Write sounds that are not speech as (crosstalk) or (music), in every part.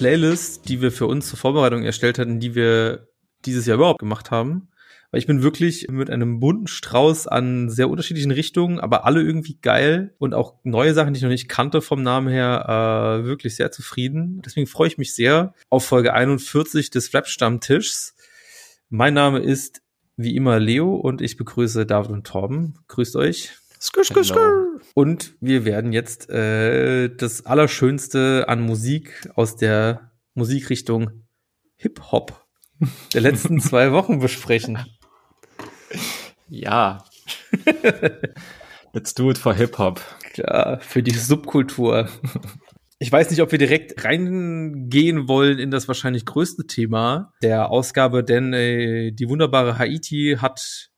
Playlist, die wir für uns zur Vorbereitung erstellt hatten, die wir dieses Jahr überhaupt gemacht haben. Weil ich bin wirklich mit einem bunten Strauß an sehr unterschiedlichen Richtungen, aber alle irgendwie geil und auch neue Sachen, die ich noch nicht kannte vom Namen her, äh, wirklich sehr zufrieden. Deswegen freue ich mich sehr auf Folge 41 des Rap-Stammtischs. Mein Name ist wie immer Leo und ich begrüße David und Torben. Grüßt euch. Skr, skr, skr. Und wir werden jetzt äh, das Allerschönste an Musik aus der Musikrichtung Hip-Hop der letzten (laughs) zwei Wochen besprechen. Ja. (laughs) Let's do it for Hip-Hop. Ja, für die Subkultur. Ich weiß nicht, ob wir direkt reingehen wollen in das wahrscheinlich größte Thema der Ausgabe, denn äh, die wunderbare Haiti hat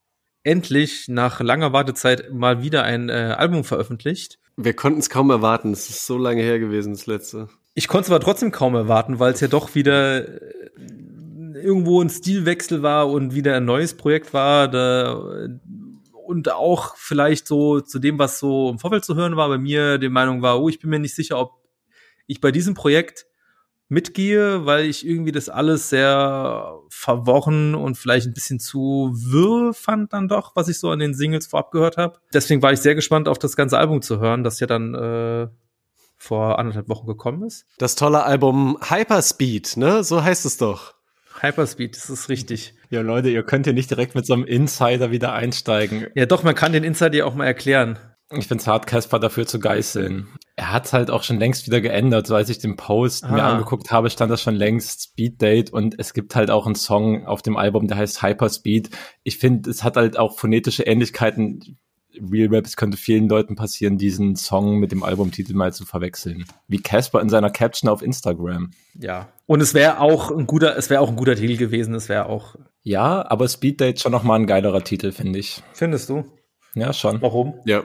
endlich nach langer Wartezeit mal wieder ein äh, Album veröffentlicht. Wir konnten es kaum erwarten. Es ist so lange her gewesen, das letzte. Ich konnte es aber trotzdem kaum erwarten, weil es ja doch wieder äh, irgendwo ein Stilwechsel war und wieder ein neues Projekt war. Da, und auch vielleicht so zu dem, was so im Vorfeld zu hören war, bei mir die Meinung war, oh, ich bin mir nicht sicher, ob ich bei diesem Projekt mitgehe, weil ich irgendwie das alles sehr verworren und vielleicht ein bisschen zu wirr fand dann doch, was ich so an den Singles vorab gehört habe. Deswegen war ich sehr gespannt, auf das ganze Album zu hören, das ja dann äh, vor anderthalb Wochen gekommen ist. Das tolle Album Hyperspeed, ne? So heißt es doch. Hyperspeed, das ist richtig. Ja, Leute, ihr könnt hier nicht direkt mit so einem Insider wieder einsteigen. Ja, doch, man kann den Insider ja auch mal erklären. Ich finde es hart, Casper dafür zu geißeln. Er hat halt auch schon längst wieder geändert. So als ich den Post mir Ah. angeguckt habe, stand das schon längst Speed Date und es gibt halt auch einen Song auf dem Album, der heißt Hyperspeed. Ich finde, es hat halt auch phonetische Ähnlichkeiten. Real Rap, es könnte vielen Leuten passieren, diesen Song mit dem Albumtitel mal zu verwechseln. Wie Casper in seiner Caption auf Instagram. Ja. Und es wäre auch ein guter, es wäre auch ein guter Titel gewesen. Es wäre auch. Ja, aber Speed Date schon noch mal ein geilerer Titel, finde ich. Findest du? Ja, schon. Warum? Ja.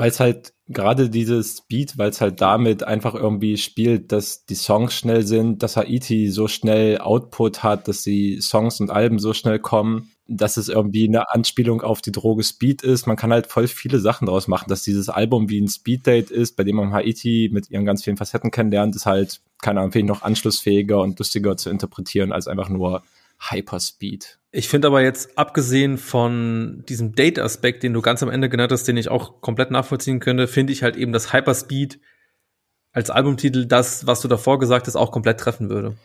Weil es halt gerade dieses Beat, weil es halt damit einfach irgendwie spielt, dass die Songs schnell sind, dass Haiti so schnell Output hat, dass die Songs und Alben so schnell kommen, dass es irgendwie eine Anspielung auf die Droge Speed ist. Man kann halt voll viele Sachen daraus machen, dass dieses Album wie ein Speed-Date ist, bei dem man Haiti mit ihren ganz vielen Facetten kennenlernt, ist halt, keine Ahnung, noch anschlussfähiger und lustiger zu interpretieren als einfach nur Hyperspeed. Ich finde aber jetzt, abgesehen von diesem Date-Aspekt, den du ganz am Ende genannt hast, den ich auch komplett nachvollziehen könnte, finde ich halt eben, dass Hyperspeed als Albumtitel das, was du davor gesagt hast, auch komplett treffen würde.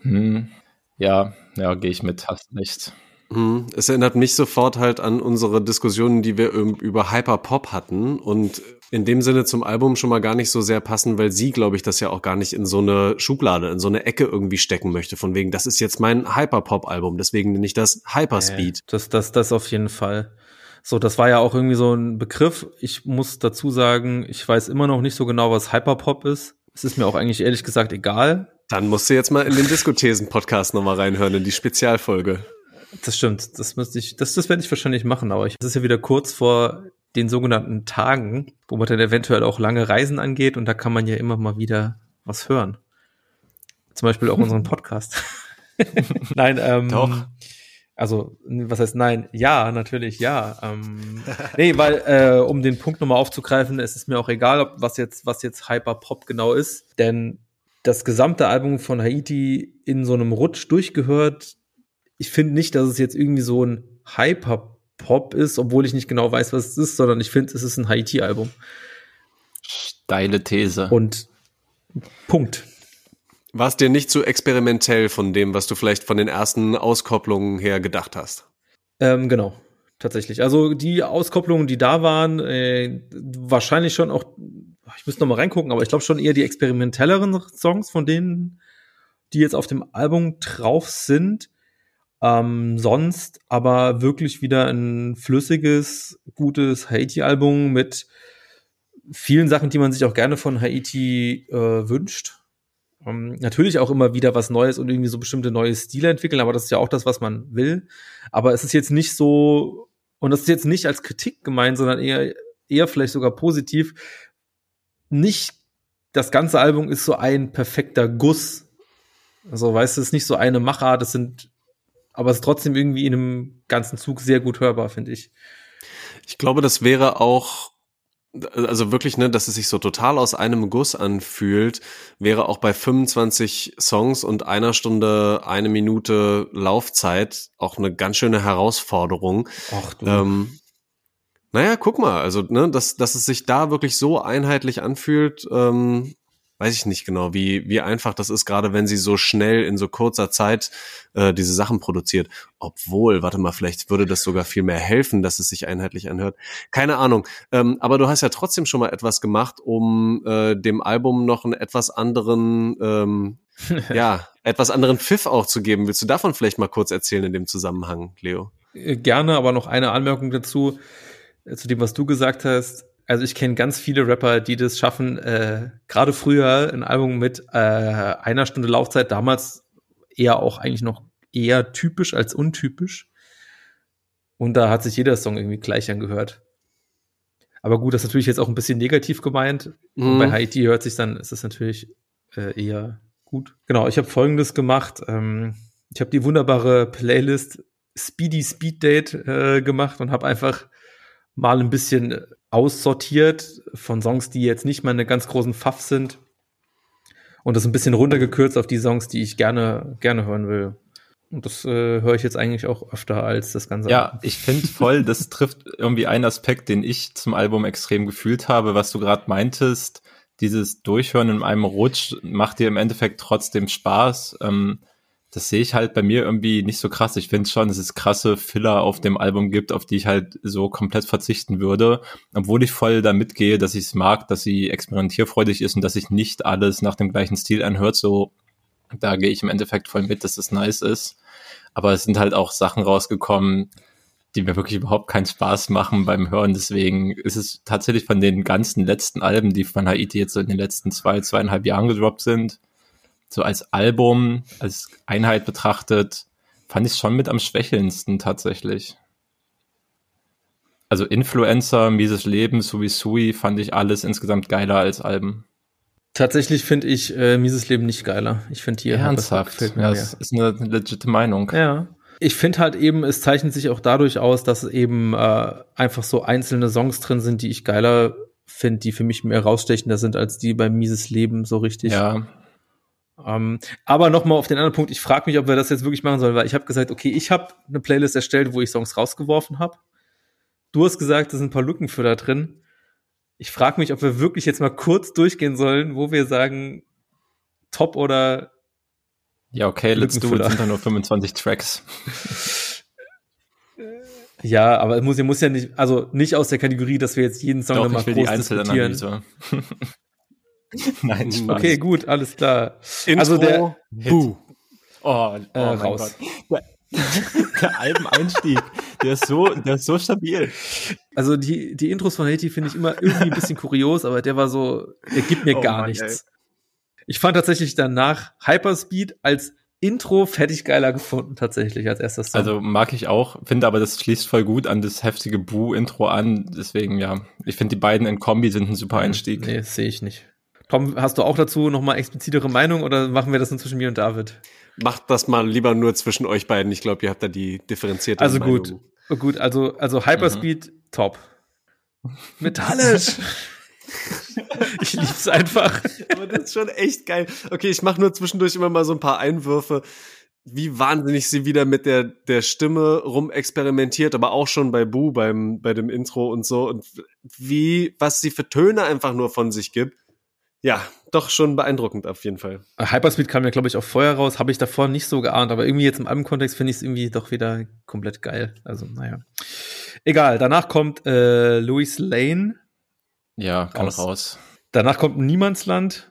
Hm. Ja, ja, gehe ich mit, hast recht. Hm, Es erinnert mich sofort halt an unsere Diskussionen, die wir über Hyperpop hatten und in dem Sinne zum Album schon mal gar nicht so sehr passen, weil sie, glaube ich, das ja auch gar nicht in so eine Schublade, in so eine Ecke irgendwie stecken möchte, von wegen, das ist jetzt mein Hyperpop-Album, deswegen nenne ich das Hyperspeed. Das, das, das auf jeden Fall. So, das war ja auch irgendwie so ein Begriff. Ich muss dazu sagen, ich weiß immer noch nicht so genau, was Hyperpop ist. Es ist mir auch eigentlich ehrlich gesagt egal. Dann musst du jetzt mal in den Diskothesen-Podcast nochmal reinhören, in die Spezialfolge. Das stimmt. Das müsste ich, das, das werde ich wahrscheinlich machen, aber ich, das ist ja wieder kurz vor den sogenannten Tagen, wo man dann eventuell auch lange Reisen angeht und da kann man ja immer mal wieder was hören. Zum Beispiel auch unseren (laughs) Podcast. (laughs) nein, ähm, Doch. Also, was heißt nein? Ja, natürlich, ja. Ähm, nee, weil, äh, um den Punkt nochmal aufzugreifen, es ist mir auch egal, ob was jetzt, was jetzt Hyperpop genau ist, denn das gesamte Album von Haiti in so einem Rutsch durchgehört. Ich finde nicht, dass es jetzt irgendwie so ein Hyperpop ist, obwohl ich nicht genau weiß, was es ist, sondern ich finde, es ist ein Haiti-Album. Steile These. Und Punkt. War es dir nicht zu experimentell von dem, was du vielleicht von den ersten Auskopplungen her gedacht hast? Ähm, genau, tatsächlich. Also die Auskopplungen, die da waren, äh, wahrscheinlich schon auch, ich müsste noch mal reingucken, aber ich glaube schon eher die experimentelleren Songs von denen, die jetzt auf dem Album drauf sind. Ähm, sonst aber wirklich wieder ein flüssiges, gutes Haiti-Album mit vielen Sachen, die man sich auch gerne von Haiti äh, wünscht. Um, natürlich auch immer wieder was Neues und irgendwie so bestimmte neue Stile entwickeln, aber das ist ja auch das, was man will. Aber es ist jetzt nicht so, und das ist jetzt nicht als Kritik gemeint, sondern eher, eher vielleicht sogar positiv. Nicht das ganze Album ist so ein perfekter Guss. Also, weißt du, es ist nicht so eine Machart, das sind, aber es ist trotzdem irgendwie in einem ganzen Zug sehr gut hörbar, finde ich. Ich glaube, das wäre auch also wirklich, ne, dass es sich so total aus einem Guss anfühlt, wäre auch bei 25 Songs und einer Stunde, eine Minute Laufzeit auch eine ganz schöne Herausforderung. Ach du. Ähm, naja, guck mal, also, ne, dass, dass es sich da wirklich so einheitlich anfühlt, ähm, weiß ich nicht genau, wie, wie einfach das ist, gerade wenn sie so schnell in so kurzer Zeit äh, diese Sachen produziert. Obwohl, warte mal, vielleicht würde das sogar viel mehr helfen, dass es sich einheitlich anhört. Keine Ahnung. Ähm, aber du hast ja trotzdem schon mal etwas gemacht, um äh, dem Album noch einen etwas anderen, ähm, (laughs) ja, etwas anderen Pfiff auch zu geben. Willst du davon vielleicht mal kurz erzählen in dem Zusammenhang, Leo? Äh, gerne, aber noch eine Anmerkung dazu, äh, zu dem, was du gesagt hast also ich kenne ganz viele Rapper, die das schaffen, äh, gerade früher ein Album mit äh, einer Stunde Laufzeit, damals eher auch eigentlich noch eher typisch als untypisch. Und da hat sich jeder Song irgendwie gleich angehört. Aber gut, das ist natürlich jetzt auch ein bisschen negativ gemeint. Mhm. bei Haiti hört sich dann, ist es natürlich äh, eher gut. Genau, ich habe folgendes gemacht. Ähm, ich habe die wunderbare Playlist Speedy Speed Date äh, gemacht und habe einfach mal ein bisschen aussortiert von Songs, die jetzt nicht meine ganz großen Pfaff sind. Und das ein bisschen runtergekürzt auf die Songs, die ich gerne, gerne hören will. Und das äh, höre ich jetzt eigentlich auch öfter als das Ganze. Ja, ich finde voll, das (laughs) trifft irgendwie einen Aspekt, den ich zum Album extrem gefühlt habe, was du gerade meintest. Dieses Durchhören in einem Rutsch macht dir im Endeffekt trotzdem Spaß. Ähm, das sehe ich halt bei mir irgendwie nicht so krass. Ich finde schon, dass es krasse Filler auf dem Album gibt, auf die ich halt so komplett verzichten würde, obwohl ich voll da mitgehe, dass ich es mag, dass sie experimentierfreudig ist und dass sich nicht alles nach dem gleichen Stil anhört. So, da gehe ich im Endeffekt voll mit, dass es nice ist. Aber es sind halt auch Sachen rausgekommen, die mir wirklich überhaupt keinen Spaß machen beim Hören. Deswegen ist es tatsächlich von den ganzen letzten Alben, die von Haiti jetzt so in den letzten zwei, zweieinhalb Jahren gedroppt sind, so als Album, als Einheit betrachtet, fand ich es schon mit am schwächelndsten tatsächlich. Also Influencer, Mieses Leben, Sui Sui fand ich alles insgesamt geiler als Alben. Tatsächlich finde ich äh, Mieses Leben nicht geiler. Ich finde hier ernsthaft. Ja, das ist eine legitime Meinung. Ja. Ich finde halt eben, es zeichnet sich auch dadurch aus, dass eben äh, einfach so einzelne Songs drin sind, die ich geiler finde, die für mich mehr rausstechender sind als die bei Mieses Leben so richtig. Ja, ähm, aber nochmal auf den anderen Punkt, ich frage mich, ob wir das jetzt wirklich machen sollen, weil ich habe gesagt, okay, ich habe eine Playlist erstellt, wo ich Songs rausgeworfen habe. Du hast gesagt, da sind ein paar Lückenfüller drin. Ich frage mich, ob wir wirklich jetzt mal kurz durchgehen sollen, wo wir sagen, top oder Ja, okay, let's do it, sind da nur 25 Tracks. Ja, aber es muss, muss ja nicht, also nicht aus der Kategorie, dass wir jetzt jeden Song Doch, nochmal groß diskutieren. (laughs) (laughs) Nein, Spaß. Okay, gut, alles klar. Intro, also der Buh. Oh, oh äh, raus. Der, (laughs) der Albeneinstieg, der ist so, der ist so stabil. Also die, die Intros von Haiti finde ich immer irgendwie ein bisschen kurios, aber der war so, der gibt mir oh gar Mann, nichts. Ey. Ich fand tatsächlich danach Hyperspeed als Intro fertig geiler gefunden, tatsächlich, als erstes Song. Also mag ich auch, finde aber, das schließt voll gut an das heftige Boo-Intro an. Deswegen, ja, ich finde, die beiden in Kombi sind ein super Einstieg. Nee, sehe ich nicht. Tom, hast du auch dazu nochmal explizitere Meinung oder machen wir das nur zwischen mir und David? Macht das mal lieber nur zwischen euch beiden. Ich glaube, ihr habt da die differenzierte Also Meinung. gut, oh, gut, also, also Hyperspeed, mhm. top. Metallisch! (laughs) ich lieb's einfach. Aber das ist schon echt geil. Okay, ich mache nur zwischendurch immer mal so ein paar Einwürfe wie wahnsinnig sie wieder mit der, der Stimme rumexperimentiert, aber auch schon bei Boo beim, bei dem Intro und so und wie, was sie für Töne einfach nur von sich gibt. Ja, doch schon beeindruckend auf jeden Fall. Hyperspeed kam ja, glaube ich, auch vorher raus, habe ich davor nicht so geahnt, aber irgendwie jetzt im Albumkontext finde ich es irgendwie doch wieder komplett geil. Also, naja. Egal, danach kommt äh, Louis Lane. Ja, kann raus. raus. Danach kommt Niemandsland.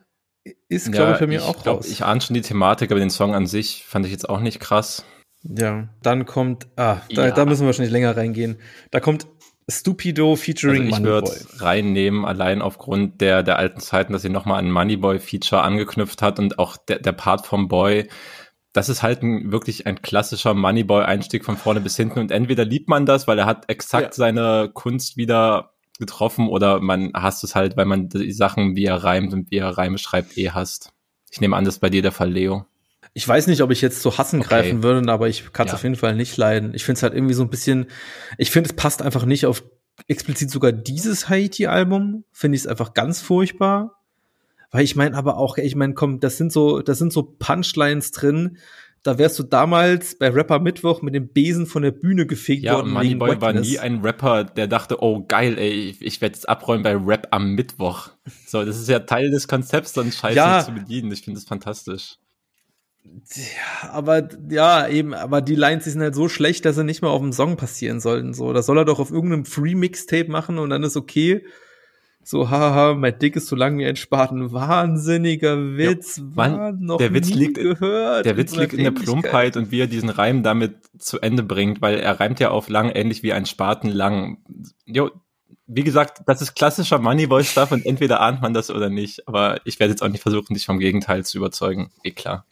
Ist, glaube ja, ich, bei mir ich auch glaub, raus. Ich ahne schon die Thematik, aber den Song an sich fand ich jetzt auch nicht krass. Ja, dann kommt, ah, da, ja. da müssen wir wahrscheinlich länger reingehen. Da kommt Stupido featuring Also ich würde Moneyboy. reinnehmen, allein aufgrund der, der alten Zeiten, dass sie nochmal an Moneyboy-Feature angeknüpft hat und auch der, der Part vom Boy. Das ist halt ein, wirklich ein klassischer Moneyboy-Einstieg von vorne bis hinten. Und entweder liebt man das, weil er hat exakt Ja. seine Kunst wieder getroffen, oder man hasst es halt, weil man die Sachen, wie er reimt und wie er Reime schreibt, eh hasst. Ich nehme an, das ist bei dir der Fall, Leo. Ich weiß nicht, ob ich jetzt zu Hassen Okay. greifen würde, aber ich kann es Ja. auf jeden Fall nicht leiden. Ich finde es halt irgendwie so ein bisschen, ich finde, es passt einfach nicht auf explizit sogar dieses Haiti-Album. Finde ich es einfach ganz furchtbar. Weil ich meine aber auch, ich meine, komm, das sind so, das sind so Punchlines drin. Da wärst du damals bei Rapper Mittwoch mit dem Besen von der Bühne gefegt Ja, worden. wegen Moneyboy war nie ein Rapper, der dachte, oh geil, ey, ich, ich werde jetzt abräumen bei Rap am Mittwoch. So, das ist ja Teil des Konzepts, so einen Scheiß Ja. zu bedienen. Ich finde das fantastisch. Aber ja, eben, aber die Lines die sind halt so schlecht, dass sie nicht mal auf dem Song passieren sollten. So, das soll er doch auf irgendeinem Free-Mixtape machen und dann ist okay. So, haha, mein Dick ist so lang wie ein Spaten. Wahnsinniger Witz. Mann, war noch der Witz liegt- gehört. Der Witz liegt in der. Plumpheit und wie er diesen Reim damit zu Ende bringt, weil er reimt ja auf lang ähnlich wie ein Spaten lang. Jo, wie gesagt, das ist klassischer Moneyboy-Stuff und entweder ahnt man das oder nicht. Aber ich werde jetzt auch nicht versuchen, dich vom Gegenteil zu überzeugen. Eh klar.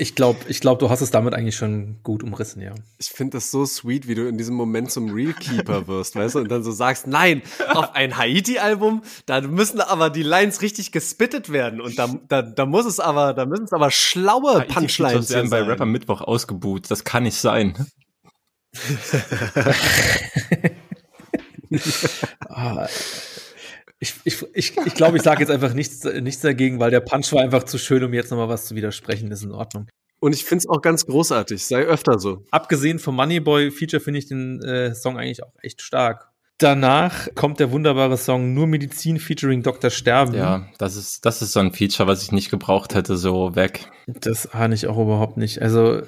Ich glaube, ich glaub, du hast es damit eigentlich schon gut umrissen, ja. Ich finde das so sweet, wie du in diesem Moment zum Realkeeper wirst, weißt du, und dann so sagst, nein, auf ein Haiti-Album, da müssen aber die Lines richtig gespittet werden und da, da, da muss es aber, da müssen es aber schlaue Punchlines Punchlines werden bei. Rapper Mittwoch ausgebuht. Das kann nicht sein. (laughs) Ah, ich ich, ich, ich, glaube, ich sage jetzt einfach nichts, nichts dagegen, weil der Punch war einfach zu schön, um jetzt noch mal was zu widersprechen. Das ist in Ordnung. Und ich finde es auch ganz großartig, sei öfter so. Abgesehen vom Moneyboy-Feature finde ich den äh, Song eigentlich auch echt stark. Danach kommt der wunderbare Song Nur Medizin featuring Dr. Sterben. Ja, das ist, das ist so ein Feature, was ich nicht gebraucht hätte, so weg. Das ahne ich auch überhaupt nicht. Also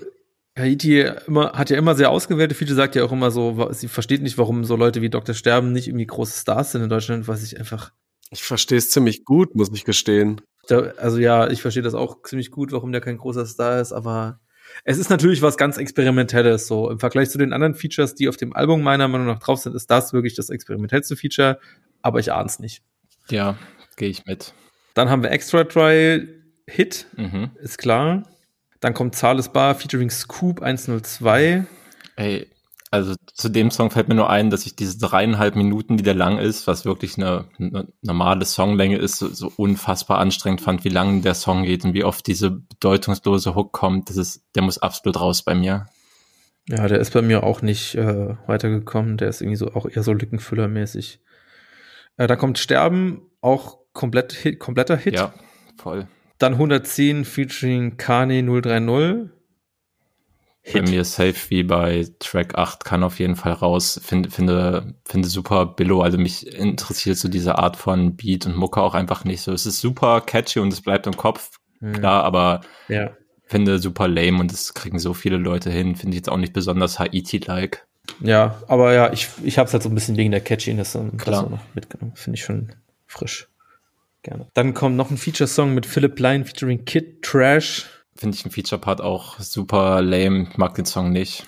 Haiti immer, hat ja immer sehr ausgewählte Feature, sagt ja auch immer so, sie versteht nicht, warum so Leute wie Dr. Sterben nicht irgendwie große Stars sind in Deutschland, was ich einfach, Ich verstehe es ziemlich gut, muss ich gestehen. da, also ja, ich verstehe das auch ziemlich gut, warum der kein großer Star ist, aber es ist natürlich was ganz Experimentelles, so im Vergleich zu den anderen Features, die auf dem Album meiner Meinung nach drauf sind, ist das wirklich das experimentellste Feature, aber ich ahne es nicht. Ja, gehe ich mit. Dann haben wir Extra Dry Hit, Mhm. ist klar. Dann kommt Zahles Bar featuring Scoop 102. Ey, also zu dem Song fällt mir nur ein, dass ich diese dreieinhalb Minuten, die der lang ist, was wirklich eine, eine normale Songlänge ist, so, so unfassbar anstrengend fand, wie lang der Song geht und wie oft diese bedeutungslose Hook kommt. Das ist, der muss absolut raus bei mir. Ja, der ist bei mir auch nicht äh, weitergekommen. Der ist irgendwie so auch eher so Lückenfüllermäßig. Äh, da kommt Sterben, auch komplett kompletter Hit. Ja, voll. Dann 110 featuring Kane 030. Bei mir safe wie bei Track 8 kann auf jeden Fall raus. Finde, finde, finde super Billo. Also mich interessiert so diese Art von Beat und Mucke auch einfach nicht so. Es ist super catchy und es bleibt im Kopf, Hm, klar, aber Ja. finde super lame und das kriegen so viele Leute hin. Finde ich jetzt auch nicht besonders Haiti-like. Ja, aber ja, ich, ich hab's halt so ein bisschen wegen der Catchiness und das Klar. noch mitgenommen. Finde ich schon frisch. Gerne. Dann kommt noch ein Feature-Song mit Philip Line featuring Kid Trash. Finde ich im Feature-Part auch super lame. Mag den Song nicht.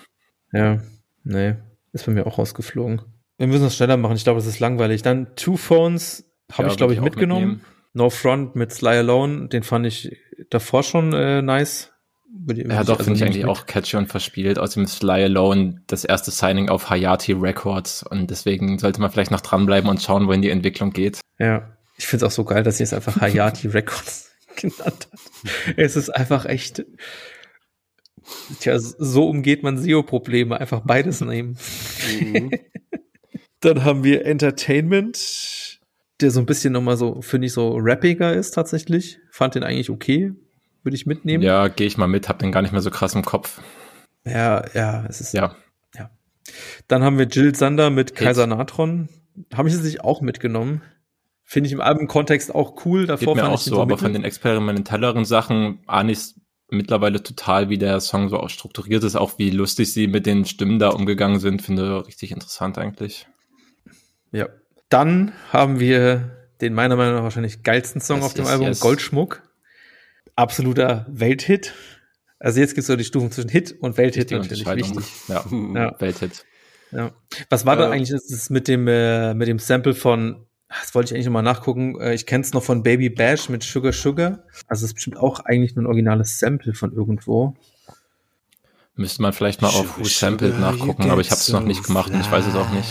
Ja, nee, ist bei mir auch rausgeflogen. Wir müssen es schneller machen, ich glaube, es ist langweilig. Dann Two Phones habe Ja, ich, glaube ich, mitgenommen. mitnehmen. No Front mit Sly Alone, den fand ich davor schon äh, nice. Würde- Ja, doch, also finde ich eigentlich mit- auch catchy und verspielt. Außerdem ist Fly Alone das erste Signing auf Hayati Records und deswegen sollte man vielleicht noch dranbleiben und schauen, wohin die Entwicklung geht. Ja, ich finde es auch so geil, dass sie es einfach Hayati Records (laughs) genannt hat. Es ist einfach echt. Tja, so umgeht man SEO-Probleme. Einfach beides nehmen. Mhm. (laughs) Dann haben wir Entertainment, der so ein bisschen nochmal so, finde ich, so rappiger ist tatsächlich. Fand den eigentlich okay. Würde ich mitnehmen. Ja, gehe ich mal mit, hab den gar nicht mehr so krass im Kopf. ja, ja, es ist. Ja, Dann haben wir Jill Sander mit Kaiser Natron. Habe ich es nicht auch mitgenommen. Finde ich im Albumkontext auch cool. Davor geht mir auch ich so, aber von den experimentelleren Sachen ahne ich mittlerweile total, wie der Song so auch strukturiert ist, auch wie lustig sie mit den Stimmen da umgegangen sind, finde richtig interessant eigentlich. Ja. Dann haben wir den meiner Meinung nach wahrscheinlich geilsten Song Yes, auf dem yes, Album, yes. Goldschmuck. Absoluter Welthit. Also jetzt gibt es so die Stufen zwischen Hit und Welthit natürlich wichtig. Ja, Ja. Welthit. Ja. Was war da Äh, eigentlich das mit dem, äh, mit dem Sample von, das wollte ich eigentlich nochmal nachgucken, äh, ich kenne es noch von Baby Bash mit Sugar Sugar. Also es ist bestimmt auch eigentlich nur ein originales Sample von irgendwo. Müsste man vielleicht mal auf Who Sampled nachgucken, aber ich habe es noch nicht gemacht und ich weiß es auch nicht.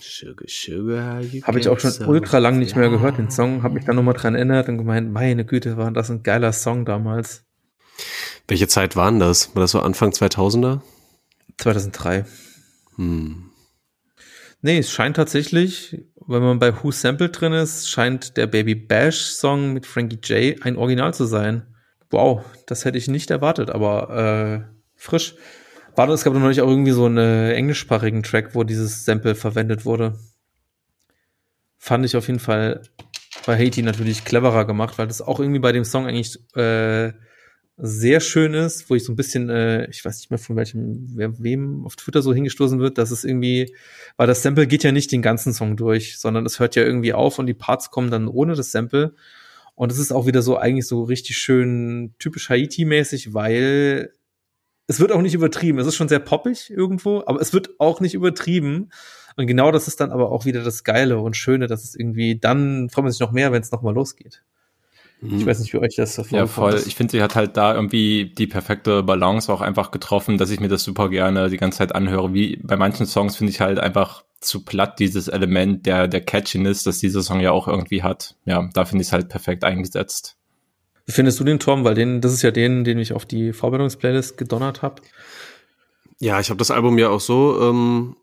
Sugar, sugar, Habe ich auch schon so ultra lang nicht mehr gehört, den. Song. Habe mich dann nochmal dran erinnert und gemeint, meine Güte, war das ein geiler Song damals. Welche Zeit waren das? War das so Anfang 2000er? 2003. Hm. Nee, es scheint tatsächlich, wenn man bei Who Sample drin ist, scheint der Baby Bash Song mit Frankie J ein Original zu sein. Wow, das hätte ich nicht erwartet, aber äh, frisch. War das, es gab noch nicht auch irgendwie so einen äh, englischsprachigen Track, wo dieses Sample verwendet wurde. Fand ich auf jeden Fall bei Haiti natürlich cleverer gemacht, weil das auch irgendwie bei dem Song eigentlich äh, sehr schön ist, wo ich so ein bisschen, äh, ich weiß nicht mehr von welchem, wer, wem auf Twitter so hingestoßen wird, dass es irgendwie, weil das Sample geht ja nicht den ganzen Song durch, sondern es hört ja irgendwie auf und die Parts kommen dann ohne das Sample. Und es ist auch wieder so eigentlich so richtig schön typisch Haiti-mäßig, weil es wird auch nicht übertrieben. Es ist schon sehr poppig irgendwo, aber es wird auch nicht übertrieben. Und genau das ist dann aber auch wieder das Geile und Schöne, dass es irgendwie dann freut man sich noch mehr, wenn es nochmal losgeht. Ich weiß nicht, wie euch das Ja, vorgekommen voll. ist. Ich finde, sie hat halt da irgendwie die perfekte Balance auch einfach getroffen, dass ich mir das super gerne die ganze Zeit anhöre. Wie bei manchen Songs finde ich halt einfach zu platt dieses Element der, der Catchiness, das dieser Song ja auch irgendwie hat. Ja, da finde ich es halt perfekt eingesetzt. Wie findest du den, Tom? Weil den, das ist ja den, den ich auf die Vorbereitungsplaylist gedonnert habe. Ja, ich habe das Album ja auch so ähm,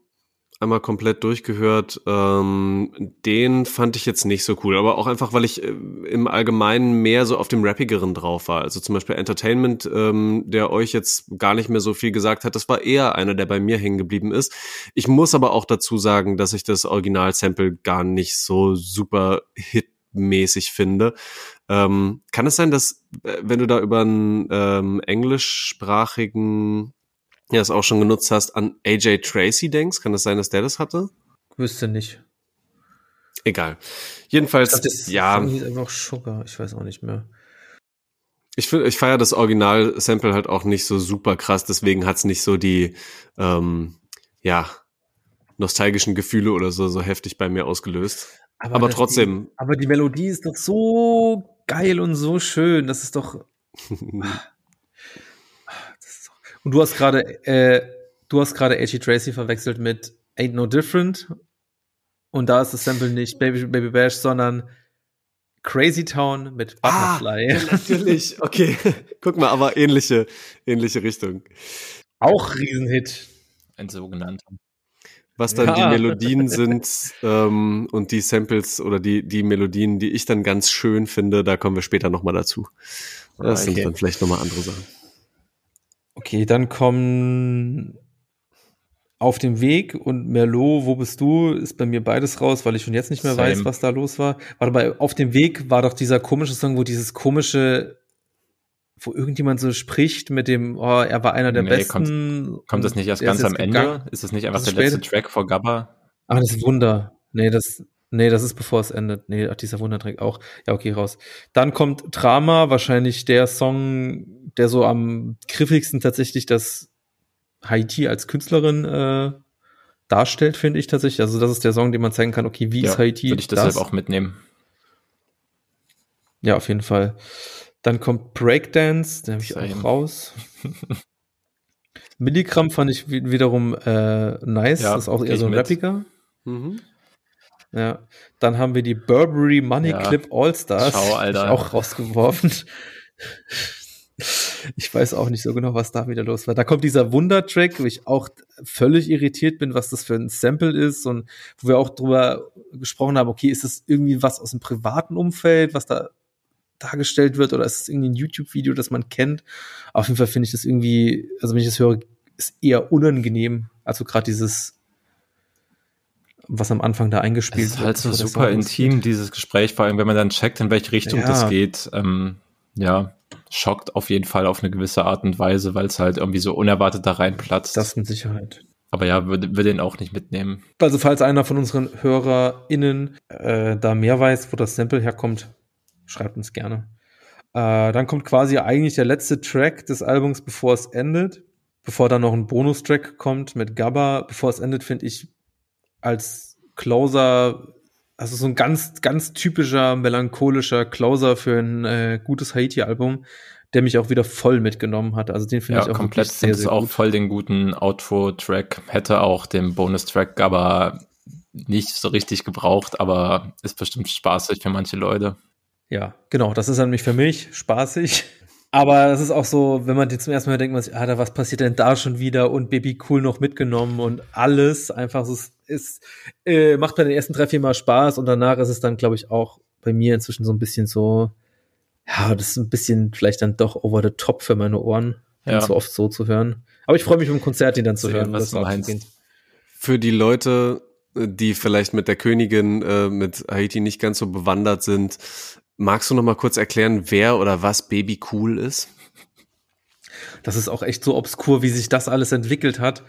einmal komplett durchgehört. Ähm, den fand ich jetzt nicht so cool, aber auch einfach, weil ich äh, im Allgemeinen mehr so auf dem Rappigeren drauf war. Also zum Beispiel Entertainment, ähm, der euch jetzt gar nicht mehr so viel gesagt hat, das war eher einer, der bei mir hängen geblieben ist. Ich muss aber auch dazu sagen, dass ich das Original-Sample gar nicht so super hitmäßig finde. Ähm, kann es sein, dass, äh, wenn du da über einen ähm, englischsprachigen ja, es auch schon genutzt hast, an AJ Tracy denkst. Kann das sein, dass der das hatte? Wüsste nicht. Egal. Jedenfalls, Ich glaub, das ja, hieß einfach Sugar. Ich weiß auch nicht mehr. ich finde, ich feiere das Original-Sample halt auch nicht so super krass, deswegen hat's nicht so die, ähm, ja, nostalgischen Gefühle oder so, so heftig bei mir ausgelöst. Aber das- trotzdem. Die, aber die Melodie ist doch so geil und so schön. Das ist doch. (laughs) Und du hast gerade, äh, du hast gerade A.G. Tracy verwechselt mit Ain't No Different. Und da ist das Sample nicht Baby, Baby Bash, sondern Crazy Town mit Butterfly. Ah, natürlich, okay. (laughs) Guck mal, aber ähnliche, ähnliche Richtung. Auch Riesenhit. Ein sogenannter. Was dann Ja. die Melodien (laughs) sind ähm, und die Samples oder die, die Melodien, die ich dann ganz schön finde, da kommen wir später nochmal dazu. Das sind Okay. dann vielleicht nochmal andere Sachen. Okay, dann kommen auf dem Weg und Merlot, wo bist du? Ist bei mir beides raus, weil ich schon jetzt nicht mehr Same. weiß, was da los war. Warte bei auf dem Weg war doch dieser komische Song, wo dieses komische, wo irgendjemand so spricht mit dem, oh, er war einer der Nee, besten. Kommt das nicht erst Der ganz am jetzt Ende? gegangen. Ist das nicht einfach Das der ist letzte. Track vor Gabba? Ah, das ist Wunder. Nee, das, nee, das ist bevor es endet. Nee, ach, dieser Wundertrack auch. Ja, okay, raus. Dann kommt Drama, wahrscheinlich der Song, der so am griffigsten tatsächlich das Haiti als Künstlerin äh, darstellt, finde ich tatsächlich. Also das ist der Song, den man zeigen kann, okay, wie ist Haiti würde ich deshalb auch mitnehmen. Ja, auf jeden Fall. Dann kommt Breakdance, den habe ich Same. auch raus. (laughs) Milligramm fand ich wi- wiederum äh, nice. Ja, das ist auch eher so ein mit. Rappiger. Mhm. Ja. Dann haben wir die Burberry Money Ja. Clip All Stars. Schau, Alter. Auch rausgeworfen. (laughs) Ich weiß auch nicht so genau, was da wieder los war. Da kommt dieser Wundertrack, wo ich auch völlig irritiert bin, was das für ein Sample ist und wo wir auch drüber gesprochen haben, okay, ist das irgendwie was aus dem privaten Umfeld, was da dargestellt wird oder ist es irgendwie ein YouTube-Video, das man kennt? Auf jeden Fall finde ich das irgendwie, also wenn ich das höre, ist eher unangenehm. Also gerade dieses, was am Anfang da Es eingespielt ist halt so super intim, dieses Gespräch, vor allem wenn man dann checkt, in welche Richtung Ja. das geht. Ähm, ja, schockt auf jeden Fall auf eine gewisse Art und Weise, weil es halt irgendwie so unerwartet da reinplatzt. Das mit Sicherheit. Aber ja, würde würde den auch nicht mitnehmen. Also falls einer von unseren HörerInnen äh, da mehr weiß, wo das Sample herkommt, schreibt uns gerne. Äh, dann kommt quasi eigentlich der letzte Track des Albums, bevor es endet. bevor dann noch ein Bonustrack kommt mit Gabba, bevor es endet, finde ich als Closer, also so ein ganz, ganz typischer melancholischer Closer für ein äh, gutes Haiti-Album, der mich auch wieder voll mitgenommen hat. Also den finde Ja, ich auch komplett sehr, sehr, sehr auch gut. voll den guten Outro-Track. Hätte auch den Bonus-Track, aber nicht so richtig gebraucht, aber ist bestimmt spaßig für manche Leute. Ja, genau, das ist nämlich für mich spaßig. Aber das ist auch so, wenn man die zum ersten Mal denkt, man sich, Alter, was passiert denn da schon wieder und Baby Cool noch mitgenommen und alles einfach so es ist, äh, macht bei den ersten drei, vier Mal Spaß und danach ist es dann, glaube ich, auch bei mir inzwischen so ein bisschen so, ja, das ist ein bisschen vielleicht dann doch over the top für meine Ohren, Ja. so oft so zu hören. Aber ich freue mich, im Konzert ihn dann zu hören. was das du meinst. Für die Leute, die vielleicht mit der Königin, äh, mit Haiti nicht ganz so bewandert sind, magst du noch mal kurz erklären, wer oder was Baby Cool ist? Das ist auch echt so obskur, wie sich das alles entwickelt hat.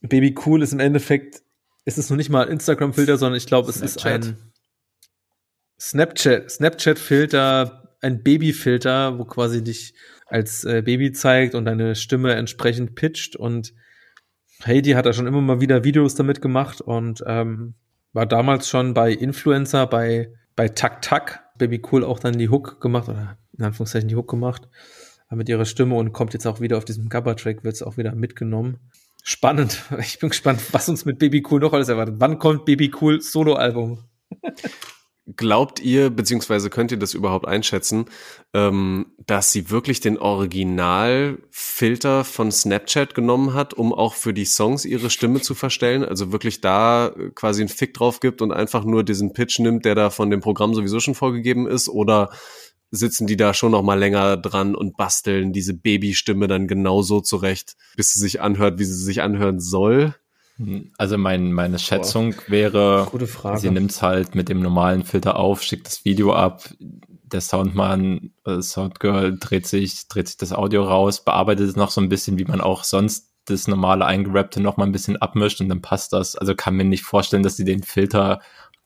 Baby Cool ist im Endeffekt, es ist noch nicht mal ein Instagram-Filter, sondern ich glaube, es ist ein Snapchat, Snapchat-Filter, ein Baby-Filter, wo quasi dich als äh, Baby zeigt und deine Stimme entsprechend pitcht. Und Heidi hat da schon immer mal wieder Videos damit gemacht und ähm, war damals schon bei Influencer, bei, bei Tak Tak, Baby Cool auch dann die Hook gemacht, oder in Anführungszeichen die Hook gemacht äh, mit ihrer Stimme und kommt jetzt auch wieder auf diesem Gabba-Track, wird es auch wieder mitgenommen. Spannend. (laughs) Ich bin gespannt, was uns mit Baby Cool noch alles erwartet. Wann kommt Baby Cool Solo-Album? (laughs) Glaubt ihr, beziehungsweise könnt ihr das überhaupt einschätzen, ähm, dass sie wirklich den Originalfilter von Snapchat genommen hat, um auch für die Songs ihre Stimme zu verstellen? Also wirklich da äh, quasi einen Fick drauf gibt und einfach nur diesen Pitch nimmt, der da von dem Programm sowieso schon vorgegeben ist? Oder sitzen die da schon noch mal länger dran und basteln diese Babystimme dann genau so zurecht, bis sie sich anhört, wie sie sich anhören soll? Also mein, meine Schätzung wäre, Gute Frage. sie nimmt's halt mit dem normalen Filter auf, schickt das Video ab, der Soundmann, äh, Soundgirl dreht sich, dreht sich das Audio raus, bearbeitet es noch so ein bisschen, wie man auch sonst das normale eingerappte noch mal ein bisschen abmischt und dann passt das. Also kann mir nicht vorstellen, dass sie den Filter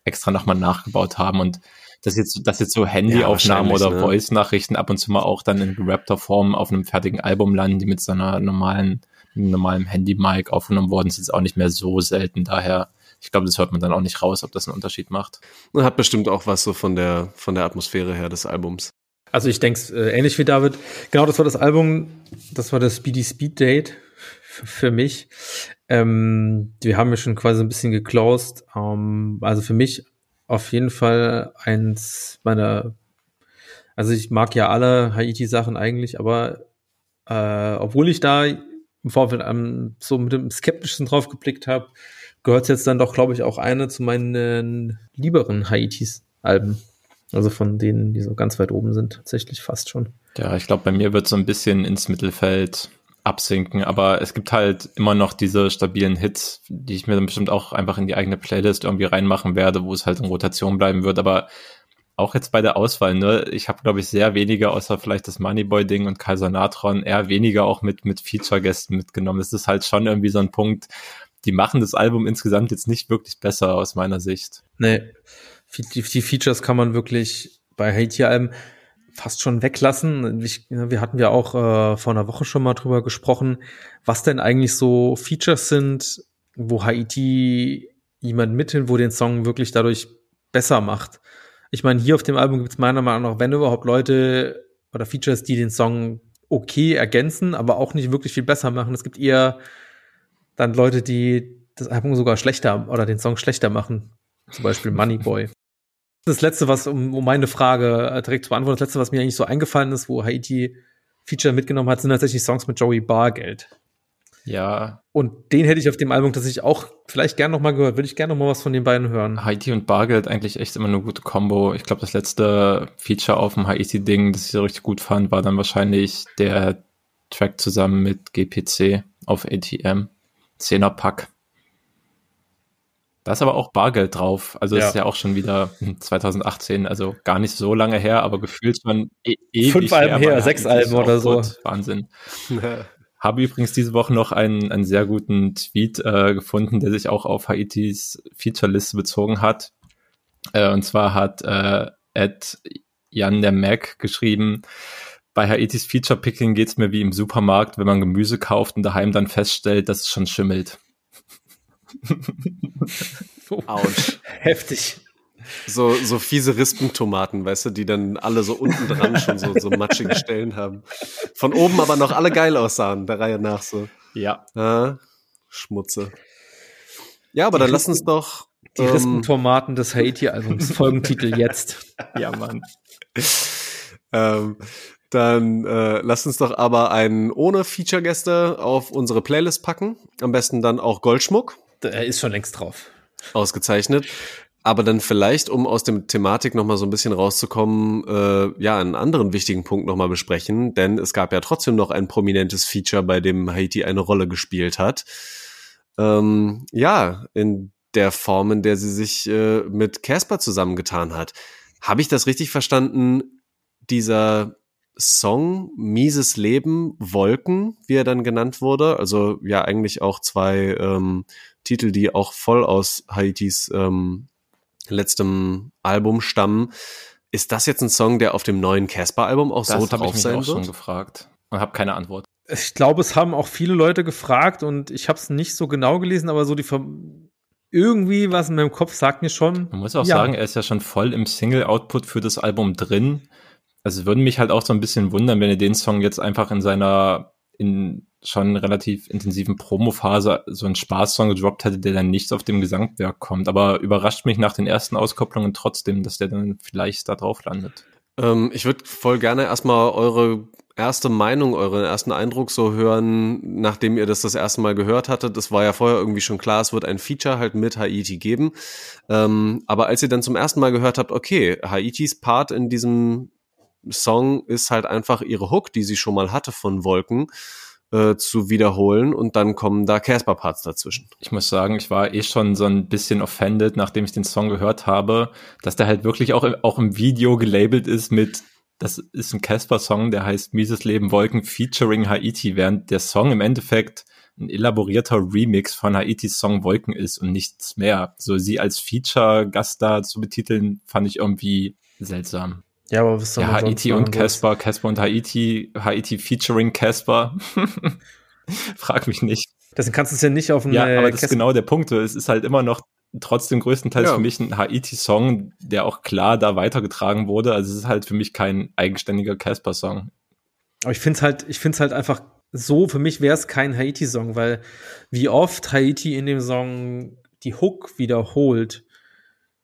extra noch mal nachgebaut haben und dass jetzt, dass jetzt so Handyaufnahmen wahrscheinlich, oder ne? Voice-Nachrichten ab und zu mal auch dann in gerappter Form auf einem fertigen Album landen, die mit so einer normalen, einem normalen Handy-Mic aufgenommen worden sind, ist auch nicht mehr so selten. Daher, ich glaube, das hört man dann auch nicht raus, ob das einen Unterschied macht. Und hat bestimmt auch was so von der, von der Atmosphäre her des Albums. Also ich denke äh, ähnlich wie David. Genau, das war das Album, das war das Speedy Speed Date für mich. Ähm, wir haben ja schon quasi ein bisschen geclosed. Ähm, also für mich auf jeden Fall eins meiner, also ich mag ja alle Haiti-Sachen eigentlich, aber äh, obwohl ich da im Vorfeld ähm, so mit dem Skeptischen drauf geblickt habe, gehört jetzt dann doch, glaube ich, auch eine zu meinen lieberen Haitis-Alben. Also von denen, die so ganz weit oben sind, tatsächlich fast schon. Ja, ich glaube, bei mir wird so ein bisschen ins Mittelfeld absinken, aber es gibt halt immer noch diese stabilen Hits, die ich mir dann bestimmt auch einfach in die eigene Playlist irgendwie reinmachen werde, wo es halt in Rotation bleiben wird, aber auch jetzt bei der Auswahl, ne, ich habe glaube ich sehr wenige, außer vielleicht das Moneyboy-Ding und Kaiser Natron, eher weniger auch mit, mit Feature-Gästen mitgenommen. Das ist halt schon irgendwie so ein Punkt, die machen das Album insgesamt jetzt nicht wirklich besser aus meiner Sicht. Nee, die, die Features kann man wirklich bei Haiti-Alben fast schon weglassen. Ich, wir hatten ja auch äh, vor einer Woche schon mal drüber gesprochen, was denn eigentlich so Features sind, wo Haiti jemand mithin, wo den Song wirklich dadurch besser macht. Ich meine, hier auf dem Album gibt es meiner Meinung nach, wenn überhaupt Leute oder Features, die den Song okay ergänzen, aber auch nicht wirklich viel besser machen. Es gibt eher dann Leute, die das Album sogar schlechter oder den Song schlechter machen. Zum Beispiel Moneyboy. (laughs) Das letzte, was, um, um meine Frage äh, direkt zu beantworten, das letzte, was mir eigentlich so eingefallen ist, wo Haiti Feature mitgenommen hat, sind tatsächlich Songs mit Joey Bargeld. Ja, Und den hätte ich auf dem Album tatsächlich auch vielleicht gern noch mal gehört. Würde ich gerne noch mal was von den beiden hören. Haiti und Bargeld eigentlich echt immer eine gute Combo. Ich glaube, das letzte Feature auf dem Haiti-Ding, das ich so richtig gut fand, war dann wahrscheinlich der Track zusammen mit GPC auf ATM. Zehnerpack. Da ist aber auch Bargeld drauf. Also Ja. ist ja auch schon wieder 2018, also gar nicht so lange her, aber gefühlt schon e ewig Fünf Alben her, weil sechs Alben oder so. Wahnsinn. Habe übrigens diese Woche noch einen, einen sehr guten Tweet äh, gefunden, der sich auch auf Haitis Featureliste bezogen hat. Äh, und zwar hat äh, Ed Jan der Mac geschrieben, bei Haitis Feature Picking geht's mir wie im Supermarkt, wenn man Gemüse kauft und daheim dann feststellt, dass es schon schimmelt. (laughs) Autsch. Heftig. So, so fiese Rispentomaten, weißt du, die dann alle so unten dran schon so, so matschige Stellen haben. Von oben aber noch alle geil aussahen, der Reihe nach so. Ja. Ah, Schmutze. Ja, aber dann lass uns doch. Die ähm, Rispentomaten des Haiti-Albums. Folgentitel jetzt. (laughs) Ja, Mann. ähm, dann äh, lasst uns doch aber einen ohne Feature-Gäste auf unsere Playlist packen. Am besten dann auch Goldschmuck. Er ist schon längst drauf. Ausgezeichnet. Aber dann vielleicht, um aus dem Thematik nochmal so ein bisschen rauszukommen, äh, ja, einen anderen wichtigen Punkt nochmal besprechen, denn es gab ja trotzdem noch ein prominentes Feature, bei dem Haiti eine Rolle gespielt hat. Ähm, ja, in der Form, in der sie sich äh, mit Casper zusammengetan hat. Habe ich das richtig verstanden? Dieser Song Mieses Leben, Wolken, wie er dann genannt wurde, also ja eigentlich auch zwei ähm, Titel, die auch voll aus Haitis ähm, letztem Album stammen. Ist das jetzt ein Song, der auf dem neuen Casper-Album auch Das so habe ich drauf mich sein auch schon wird? gefragt und habe keine Antwort. Ich glaube, es haben auch viele Leute gefragt und ich habe es nicht so genau gelesen, aber so die Ver irgendwie was in meinem Kopf sagt mir schon. Man muss auch ja, sagen, er ist ja schon voll im Single-Output für das Album drin. Also es würde mich halt auch so ein bisschen wundern, wenn er den Song jetzt einfach in seiner in schon relativ intensiven Promo-Phase so einen Spaßsong gedroppt hätte, der dann nicht auf dem Gesamtwerk kommt. Aber überrascht mich nach den ersten Auskopplungen trotzdem, dass der dann vielleicht da drauf landet. Ähm, ich würde voll gerne erstmal eure erste Meinung, euren ersten Eindruck so hören, nachdem ihr das das erste Mal gehört hattet. Das war ja vorher irgendwie schon klar, es wird ein Feature halt mit Haiti geben. Ähm, aber als ihr dann zum ersten Mal gehört habt, okay, Haitis Part in diesem Song ist halt einfach ihre Hook, die sie schon mal hatte von Wolken, äh, zu wiederholen und dann kommen da Casper-Parts dazwischen. Ich muss sagen, ich war eh schon so ein bisschen offended, nachdem ich den Song gehört habe, dass der halt wirklich auch, auch im Video gelabelt ist mit, das ist ein Casper-Song, der heißt Mieses Leben Wolken featuring Haiti, während der Song im Endeffekt ein elaborierter Remix von Haitis Song Wolken ist und nichts mehr. So sie als Feature-Gast da zu betiteln, fand ich irgendwie seltsam. Ja, aber was soll Ja, Haiti und Casper, Casper und Haiti, Haiti featuring Casper. (laughs) Frag mich nicht. Deswegen kannst du es ja nicht auf einen Ja, äh, aber das ist Casper- genau der Punkt. Es ist halt immer noch trotzdem größtenteils Ja. für mich ein Haiti-Song, der auch klar da weitergetragen wurde. Also es ist halt für mich kein eigenständiger Casper-Song. Aber ich finde es halt, ich finde es halt einfach so, für mich wäre es kein Haiti-Song, weil wie oft Haiti in dem Song die Hook wiederholt,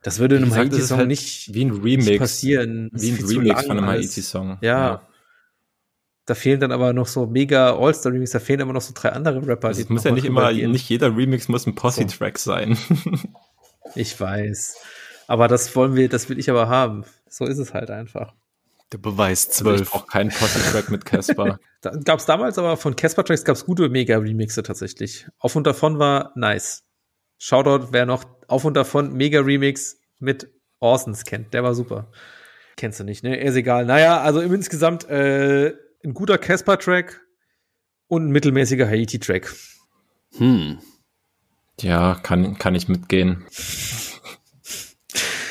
das würde einem Haiti-Song halt nicht, Wie ein Remix. passieren. Wie ein Remix von einem. Haiti-Song. Ja. Da fehlen dann aber noch so mega All-Star-Remix, da fehlen aber noch so drei andere Rapper. Die es muss ja nicht immer, gehen. nicht jeder Remix muss ein Posse-Track sein. (laughs) Ich weiß. Aber das wollen wir, das will ich aber haben. So ist es halt einfach. Der Beweis Also ich 12. brauche keinen Posse-Track mit Casper. (laughs) Da gab es damals aber von Casper Tracks gab es gute Mega-Remixe tatsächlich. Auf und davon war nice. Shoutout, wer noch auf und davon Mega-Remix mit Orsons kennt. Der war super. Kennst du nicht, ne? Ist egal. Naja, also im insgesamt äh, ein guter Casper-Track und ein mittelmäßiger Haiti-Track. Hm. ja, kann, kann ich mitgehen.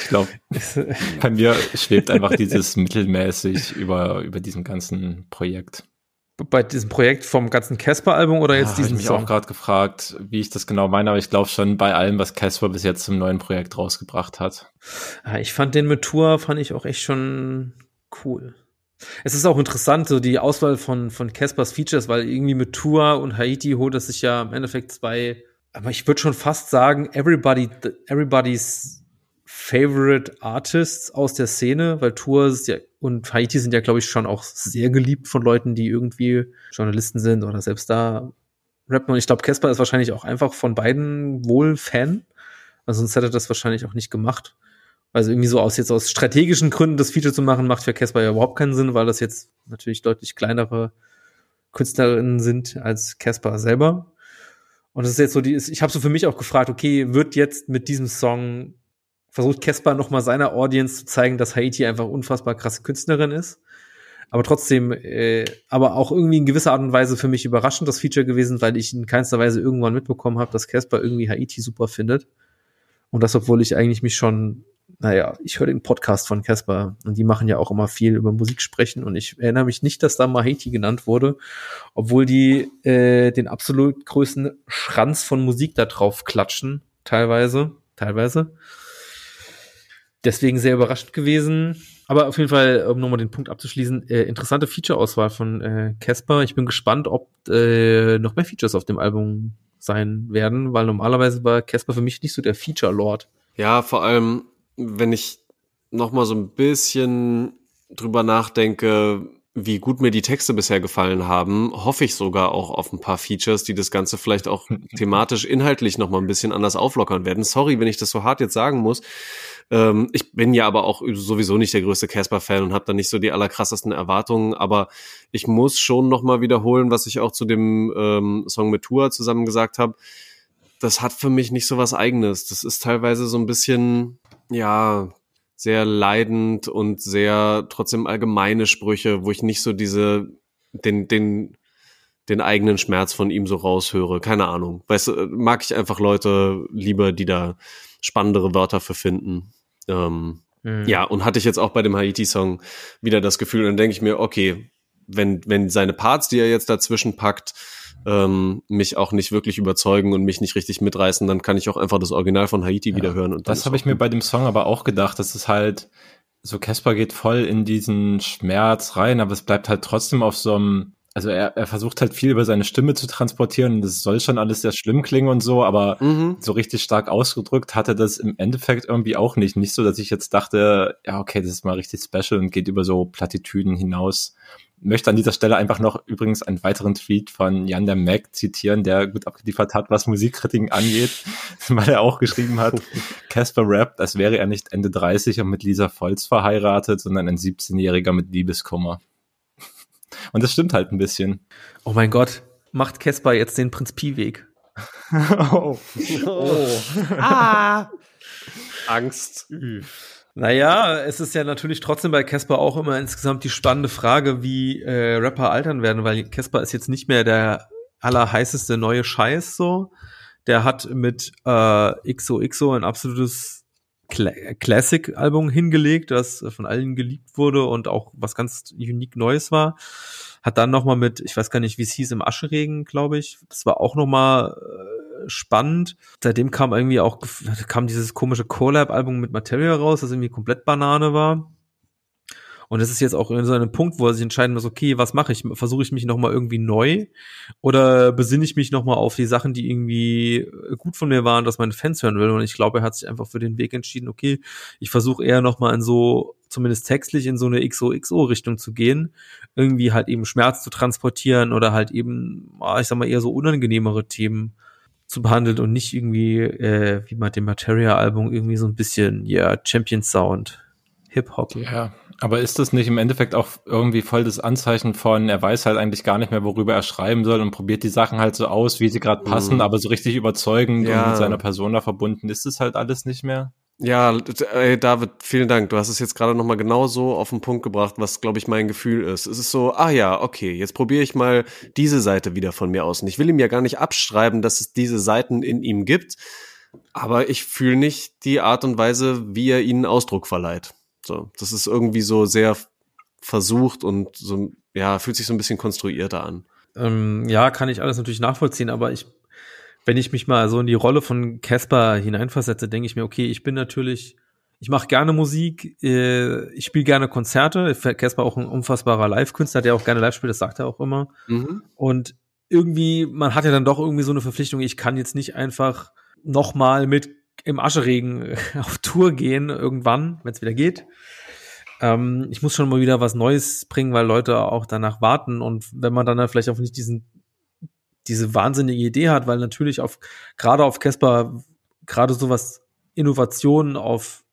Ich glaube, (laughs) bei mir schwebt einfach dieses mittelmäßig über, über diesem ganzen Projekt. Bei diesem Projekt vom ganzen Casper-Album oder jetzt ja, habe ich diesen mich Song? auch gerade gefragt, wie ich das genau meine, aber ich glaube schon bei allem, was Casper bis jetzt zum neuen Projekt rausgebracht hat. Ja, ich fand den mit Tour, fand ich auch echt schon cool. Es ist auch interessant, so die Auswahl von, von Caspers Features, weil irgendwie mit Tour und Haiti holt es sich ja im Endeffekt zwei, aber ich würde schon fast sagen, everybody, everybody's favorite Artists aus der Szene, weil Tour ist ja, und Haiti sind ja, glaube ich, schon auch sehr geliebt von Leuten, die irgendwie Journalisten sind oder selbst da rappen. Und ich glaube, Casper ist wahrscheinlich auch einfach von beiden wohl Fan. Also sonst hätte er das wahrscheinlich auch nicht gemacht. Also irgendwie so aus jetzt aus strategischen Gründen das Feature zu machen, macht für Casper ja überhaupt keinen Sinn, weil das jetzt natürlich deutlich kleinere Künstlerinnen sind als Casper selber. Und das ist jetzt so die, ich habe so für mich auch gefragt, okay, wird jetzt mit diesem Song versucht Casper noch mal seiner Audience zu zeigen, dass Haiti einfach unfassbar krasse Künstlerin ist. Aber trotzdem, äh, aber auch irgendwie in gewisser Art und Weise für mich überraschend das Feature gewesen, weil ich in keinster Weise irgendwann mitbekommen habe, dass Casper irgendwie Haiti super findet. Und das, obwohl ich eigentlich mich schon naja, ich höre den Podcast von Casper und die machen ja auch immer viel über Musik sprechen und ich erinnere mich nicht, dass da Mahiti genannt wurde, obwohl die äh, den absolut größten Schranz von Musik da drauf klatschen, teilweise, teilweise. Deswegen sehr überrascht gewesen. Aber auf jeden Fall, um nochmal den Punkt abzuschließen, äh, interessante Feature-Auswahl von äh, Casper. ich bin gespannt, ob äh, noch mehr Features auf dem Album sein werden, weil normalerweise war Casper für mich nicht so der Feature-Lord. Ja, vor allem, wenn ich nochmal so ein bisschen drüber nachdenke, wie gut mir die Texte bisher gefallen haben, hoffe ich sogar auch auf ein paar Features, die das Ganze vielleicht auch (laughs) thematisch, inhaltlich nochmal ein bisschen anders auflockern werden. Sorry, wenn ich das so hart jetzt sagen muss. Ähm, ich bin ja aber auch sowieso nicht der größte Casper-Fan und habe da nicht so die allerkrassesten Erwartungen, aber ich muss schon nochmal wiederholen, was ich auch zu dem ähm, Song mit Tour zusammen gesagt habe. Das hat für mich nicht so was Eigenes. Das ist teilweise so ein bisschen, ja, sehr leidend und sehr trotzdem allgemeine Sprüche, wo ich nicht so diese, den, den, den eigenen Schmerz von ihm so raushöre. Keine Ahnung. Weißt du, mag ich einfach Leute lieber, die da spannendere Wörter für finden. Ähm, mhm. Ja, und hatte ich jetzt auch bei dem Haiti-Song wieder das Gefühl, dann denke ich mir, okay, wenn, wenn seine Parts, die er jetzt dazwischen packt, ähm, mich auch nicht wirklich überzeugen und mich nicht richtig mitreißen, dann kann ich auch einfach das Original von Haiti ja, wieder hören. Und das habe ich mir bei dem Song aber auch gedacht, dass es halt so Casper geht voll in diesen Schmerz rein, aber es bleibt halt trotzdem auf so einem also er, er versucht halt viel über seine Stimme zu transportieren. Das soll schon alles sehr schlimm klingen und so, aber mhm. so richtig stark ausgedrückt hatte das im Endeffekt irgendwie auch nicht. Nicht so, dass ich jetzt dachte, ja, okay, das ist mal richtig special und geht über so Plattitüden hinaus. Möchte an dieser Stelle einfach noch übrigens einen weiteren Tweet von Jan der Mac zitieren, der gut abgeliefert hat, was Musikkritiken angeht, (laughs) weil er auch geschrieben hat, (laughs) Casper rappt, als wäre er nicht Ende 30 und mit Lisa Volz verheiratet, sondern ein 17-Jähriger mit Liebeskummer. Und das stimmt halt ein bisschen. Oh mein Gott, macht Casper jetzt den Prinz Pi-Weg. (laughs) oh. oh. ah. Angst. Naja, es ist ja natürlich trotzdem bei Casper auch immer insgesamt die spannende Frage, wie äh, Rapper altern werden, weil Casper ist jetzt nicht mehr der allerheißeste neue Scheiß so. Der hat mit äh, XOXO ein absolutes Classic-Album hingelegt, das von allen geliebt wurde und auch was ganz unique Neues war. Hat dann nochmal mit, ich weiß gar nicht, wie es hieß, im Ascheregen, glaube ich. Das war auch nochmal äh, spannend. Seitdem kam irgendwie auch, kam dieses komische Collab-Album mit Material raus, das irgendwie komplett Banane war. Und es ist jetzt auch in so einem Punkt, wo er sich entscheiden muss, okay, was mache ich? Versuche ich mich nochmal irgendwie neu oder besinne ich mich nochmal auf die Sachen, die irgendwie gut von mir waren, dass meine Fans hören will? Und ich glaube, er hat sich einfach für den Weg entschieden, okay, ich versuche eher nochmal in so, zumindest textlich in so eine XOXO-Richtung zu gehen, irgendwie halt eben Schmerz zu transportieren oder halt eben, ah, ich sag mal, eher so unangenehmere Themen zu behandeln und nicht irgendwie, äh, wie bei dem Materia-Album, irgendwie so ein bisschen, ja, yeah, Champion Sound, Hip-Hop. Ja, aber ist das nicht im Endeffekt auch irgendwie voll das Anzeichen von, er weiß halt eigentlich gar nicht mehr, worüber er schreiben soll und probiert die Sachen halt so aus, wie sie gerade passen, mhm. aber so richtig überzeugend ja. und mit seiner Persona verbunden ist es halt alles nicht mehr? Ja, ey, David, vielen Dank. Du hast es jetzt gerade nochmal genau so auf den Punkt gebracht, was, glaube ich, mein Gefühl ist. Es ist so, ah ja, okay, jetzt probiere ich mal diese Seite wieder von mir aus. Und ich will ihm ja gar nicht abschreiben, dass es diese Seiten in ihm gibt, aber ich fühle nicht die Art und Weise, wie er ihnen Ausdruck verleiht. So, das ist irgendwie so sehr versucht und so, ja, fühlt sich so ein bisschen konstruierter an. Ähm, ja, kann ich alles natürlich nachvollziehen, aber ich, wenn ich mich mal so in die Rolle von Casper hineinversetze, denke ich mir, okay, ich bin natürlich, ich mache gerne Musik, äh, ich spiele gerne Konzerte. Casper auch ein unfassbarer Live-Künstler, der auch gerne live spielt, das sagt er auch immer. Mhm. Und irgendwie, man hat ja dann doch irgendwie so eine Verpflichtung, ich kann jetzt nicht einfach nochmal mit im Ascheregen (laughs) auf Tour gehen irgendwann, wenn es wieder geht. Ähm, ich muss schon mal wieder was Neues bringen, weil Leute auch danach warten und wenn man dann vielleicht auch nicht diesen diese wahnsinnige Idee hat, weil natürlich auf gerade auf Casper gerade sowas Innovationen auf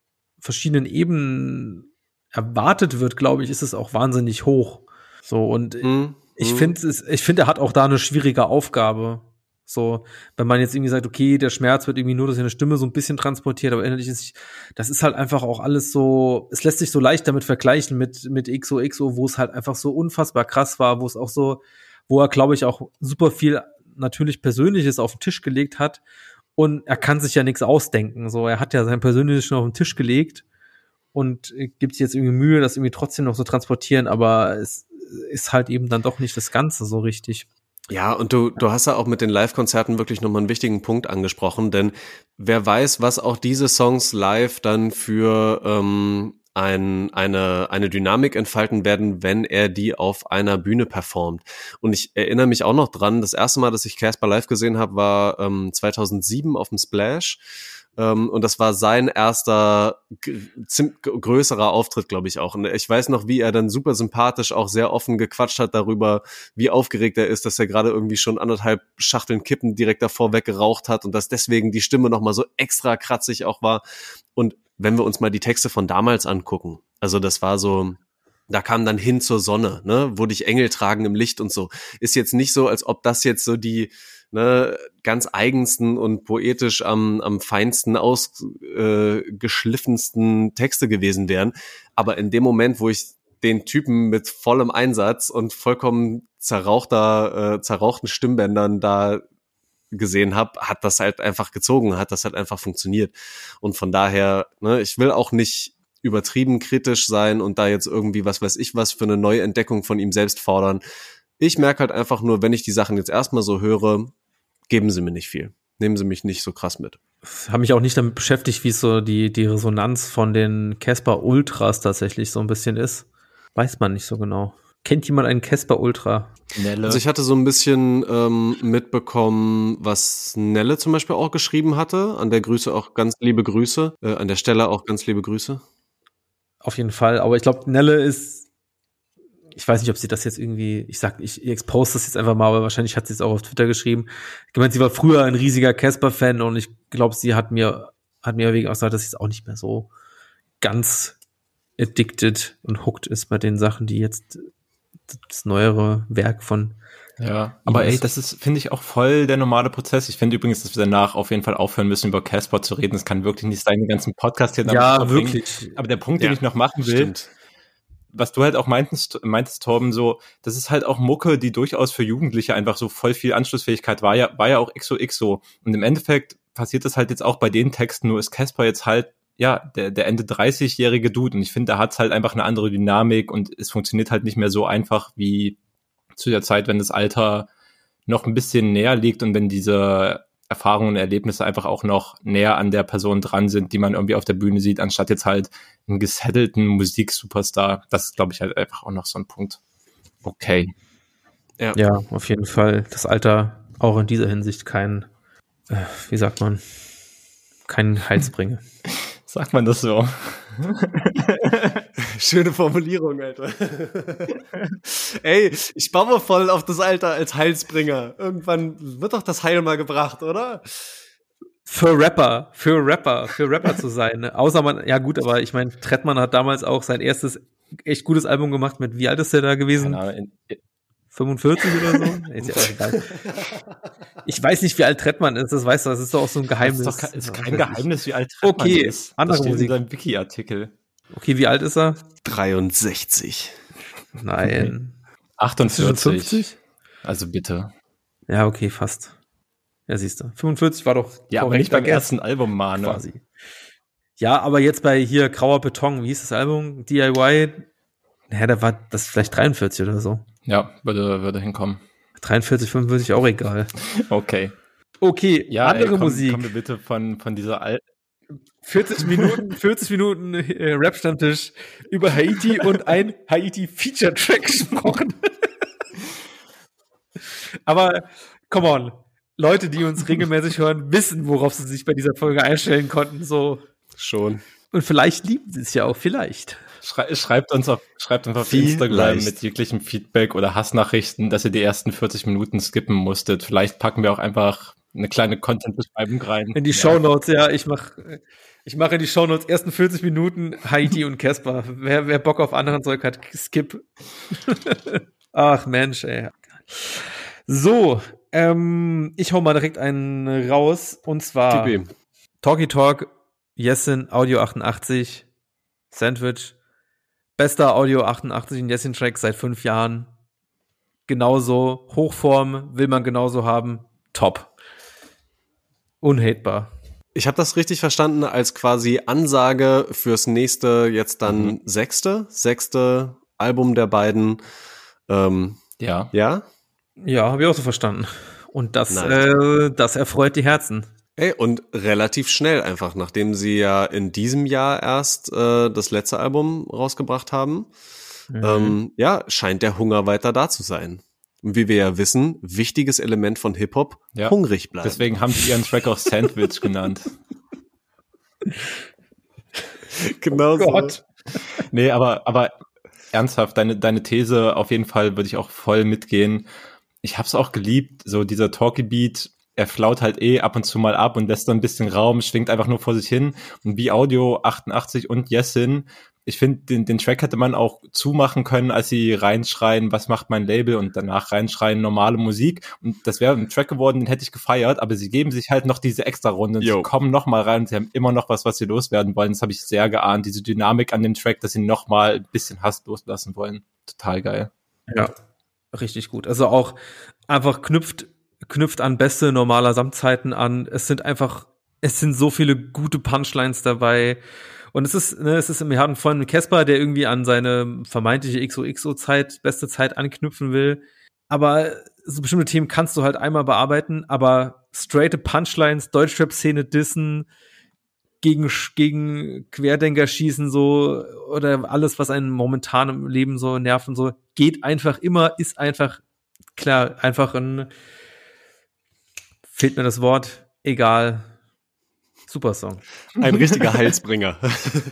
verschiedenen Ebenen erwartet wird, glaube ich, ist es auch wahnsinnig hoch. So und mhm. ich mhm. finde es, ich finde, er hat auch da eine schwierige Aufgabe. So, wenn man jetzt irgendwie sagt, okay, der Schmerz wird irgendwie nur durch eine Stimme so ein bisschen transportiert, aber innerlich ist, das ist halt einfach auch alles so, es lässt sich so leicht damit vergleichen mit, mit XOXO, wo es halt einfach so unfassbar krass war, wo es auch so, wo er, glaube ich, auch super viel natürlich Persönliches auf den Tisch gelegt hat und er kann sich ja nichts ausdenken. So, er hat ja sein Persönliches schon auf den Tisch gelegt und äh, gibt sich jetzt irgendwie Mühe, das irgendwie trotzdem noch so transportieren, aber es ist halt eben dann doch nicht das Ganze so richtig. Ja, und du, du hast ja auch mit den Live-Konzerten wirklich nochmal einen wichtigen Punkt angesprochen, denn wer weiß, was auch diese Songs live dann für ähm, ein, eine, eine Dynamik entfalten werden, wenn er die auf einer Bühne performt. Und ich erinnere mich auch noch dran, das erste Mal, dass ich Casper live gesehen habe, war ähm, 2007 auf dem Splash. Ähm, und das war sein erster größerer Auftritt, glaube ich auch. Und ich weiß noch, wie er dann super sympathisch auch sehr offen gequatscht hat darüber, wie aufgeregt er ist, dass er gerade irgendwie schon anderthalb Schachteln Kippen direkt davor weggeraucht hat und dass deswegen die Stimme nochmal so extra kratzig auch war. Und wenn wir uns mal die Texte von damals angucken, also das war so, da kam dann hin zur Sonne, ne, wo dich Engel tragen im Licht und so. Ist jetzt nicht so, als ob das jetzt so die ne, ganz eigensten und poetisch am, am feinsten ausgeschliffensten äh, Texte gewesen wären. Aber in dem Moment, wo ich den Typen mit vollem Einsatz und vollkommen zerrauchter, äh, zerrauchten Stimmbändern da gesehen habe, hat das halt einfach gezogen, hat das halt einfach funktioniert. Und von daher, ne, ich will auch nicht übertrieben kritisch sein und da jetzt irgendwie was weiß ich was für eine neue Entdeckung von ihm selbst fordern. Ich merke halt einfach nur, wenn ich die Sachen jetzt erstmal so höre, geben sie mir nicht viel. Nehmen sie mich nicht so krass mit. Habe mich auch nicht damit beschäftigt, wie so die, die Resonanz von den Casper Ultras tatsächlich so ein bisschen ist. Weiß man nicht so genau. Kennt jemand einen Casper Ultra? Nelle. Also ich hatte so ein bisschen ähm, mitbekommen, was Nelle zum Beispiel auch geschrieben hatte. An der Grüße auch ganz liebe Grüße. Äh, an der Stelle auch ganz liebe Grüße. Auf jeden Fall. Aber ich glaube, Nelle ist ich weiß nicht, ob sie das jetzt irgendwie, ich sag, ich, ich expose das jetzt einfach mal, aber wahrscheinlich hat sie es auch auf Twitter geschrieben. Ich meine, sie war früher ein riesiger Casper-Fan und ich glaube, sie hat mir, hat mir wegen auch gesagt, dass sie es auch nicht mehr so ganz addicted und hooked ist bei den Sachen, die jetzt das neuere Werk von ja, aber ey, das ist, finde ich, auch voll der normale Prozess. Ich finde übrigens, dass wir danach auf jeden Fall aufhören müssen, über Casper zu reden. Das kann wirklich nicht sein, den ganzen Podcast hier Ja, wirklich. Aber der Punkt, ja, den ich noch machen will, stimmt was du halt auch meintest, meintest, Torben, so, das ist halt auch Mucke, die durchaus für Jugendliche einfach so voll viel Anschlussfähigkeit war ja, war ja auch XOX so. Und im Endeffekt passiert das halt jetzt auch bei den Texten, nur ist Casper jetzt halt, ja, der, der Ende 30-jährige Dude. Und ich finde, da hat's halt einfach eine andere Dynamik und es funktioniert halt nicht mehr so einfach wie zu der Zeit, wenn das Alter noch ein bisschen näher liegt und wenn diese Erfahrungen und Erlebnisse einfach auch noch näher an der Person dran sind, die man irgendwie auf der Bühne sieht, anstatt jetzt halt einen gesettelten Musiksuperstar. Das ist, glaube ich, halt einfach auch noch so ein Punkt. Okay. Ja. ja, auf jeden Fall. Das Alter auch in dieser Hinsicht kein, äh, wie sagt man, kein Heilsbringer. (laughs) sagt man das so? (laughs) Schöne Formulierung, Alter. (laughs) Ey, ich baue voll auf das Alter als Heilsbringer. Irgendwann wird doch das Heil mal gebracht, oder? Für Rapper, für Rapper, für Rapper zu sein. Ne? (laughs) Außer man, ja gut, aber ich meine, Trettmann hat damals auch sein erstes echt gutes Album gemacht mit, wie alt ist der da gewesen? Keine Ahnung, 45 oder so? (laughs) Ist ja auch egal. Ich weiß nicht, wie alt Trettmann ist, das weißt du, das ist doch auch so ein Geheimnis. Das ist, doch, ist kein Geheimnis, wie alt Trettmann okay, ist. Andere das steht Musik. in seinem Wiki-Artikel. Okay, wie alt ist er? 63. Nein. Okay. 48. Also bitte. Ja, okay, fast. Ja, siehst du. 45 war doch. Ja, aber nicht beim ersten Album, Mane. Quasi. Ja, aber jetzt bei hier Grauer Beton, wie hieß das Album? DIY? Naja, da war das vielleicht 43 oder so. Ja, würde, würde hinkommen. 43, 45 auch egal. (laughs) Okay. Okay, ja, andere ey, komm, Musik. Kommen wir bitte von, von dieser alten 40 Minuten, (laughs) 40 Minuten äh, Rap-Stammtisch über Haiti und ein Haiti-Feature-Track gesprochen. Aber, come on. Leute, die uns regelmäßig hören, wissen, worauf sie sich bei dieser Folge einstellen konnten, so. Schon. Und vielleicht lieben sie es ja auch, vielleicht. Schrei schreibt uns auf, schreibt uns auf Instagram mit jeglichem Feedback oder Hassnachrichten, dass ihr die ersten 40 Minuten skippen musstet. Vielleicht packen wir auch einfach eine kleine Content-Beschreibung rein. In die ja. Show Notes, ja. Ich mach, ich mache in die Show Notes ersten 40 Minuten Heidi und Casper. Wer, wer Bock auf anderen Zeug hat, skip. (laughs) Ach Mensch, ey. So, ähm, ich hau mal direkt einen raus und zwar TB. Talkie Talk, Yesin, Audio 88, Sandwich, bester Audio 88 in Yesin Track seit fünf Jahren. Genauso, Hochform will man genauso haben, top unhatebar. Ich habe das richtig verstanden als quasi Ansage fürs nächste, jetzt dann mhm. sechste, sechste Album der beiden. Ähm, ja. Ja? Ja, habe ich auch so verstanden. Und das, äh, das erfreut die Herzen. Ey, und relativ schnell einfach, nachdem sie ja in diesem Jahr erst äh, das letzte Album rausgebracht haben, mhm. ähm, ja, scheint der Hunger weiter da zu sein. Und wie wir ja wissen, wichtiges Element von Hip-Hop, ja. hungrig bleiben. Deswegen haben sie ihren Track auch Sandwich (laughs) genannt. genau oh Gott. so. Nee, aber, aber ernsthaft, deine, deine These auf jeden Fall würde ich auch voll mitgehen. Ich habe es auch geliebt, so dieser Talky Beat, er flaut halt eh ab und zu mal ab und lässt dann ein bisschen Raum, schwingt einfach nur vor sich hin. Und wie Audio 88 und Yesin, ich finde, den, den Track hätte man auch zumachen können, als sie reinschreien, was macht mein Label und danach reinschreien, normale Musik. Und das wäre ein Track geworden, den hätte ich gefeiert, aber sie geben sich halt noch diese extra Runde. Sie kommen noch mal rein und sie haben immer noch was, was sie loswerden wollen. Das habe ich sehr geahnt, diese Dynamik an dem Track, dass sie noch mal ein bisschen Hass loslassen wollen. Total geil. Ja, richtig gut. Also auch einfach knüpft knüpft an beste normaler Samtzeiten an. Es sind einfach, es sind so viele gute Punchlines dabei. Und es ist, ne, es ist, wir hatten vorhin Casper, der irgendwie an seine vermeintliche XOXO-Zeit, beste Zeit anknüpfen will. Aber so bestimmte Themen kannst du halt einmal bearbeiten, aber straighte Punchlines, Deutschrap-Szene dissen, gegen, gegen Querdenker schießen, so, oder alles, was einen momentan im Leben so nervt und so, geht einfach immer, ist einfach, klar, einfach ein, fehlt mir das Wort, egal. Super Song. Ein richtiger Heilsbringer.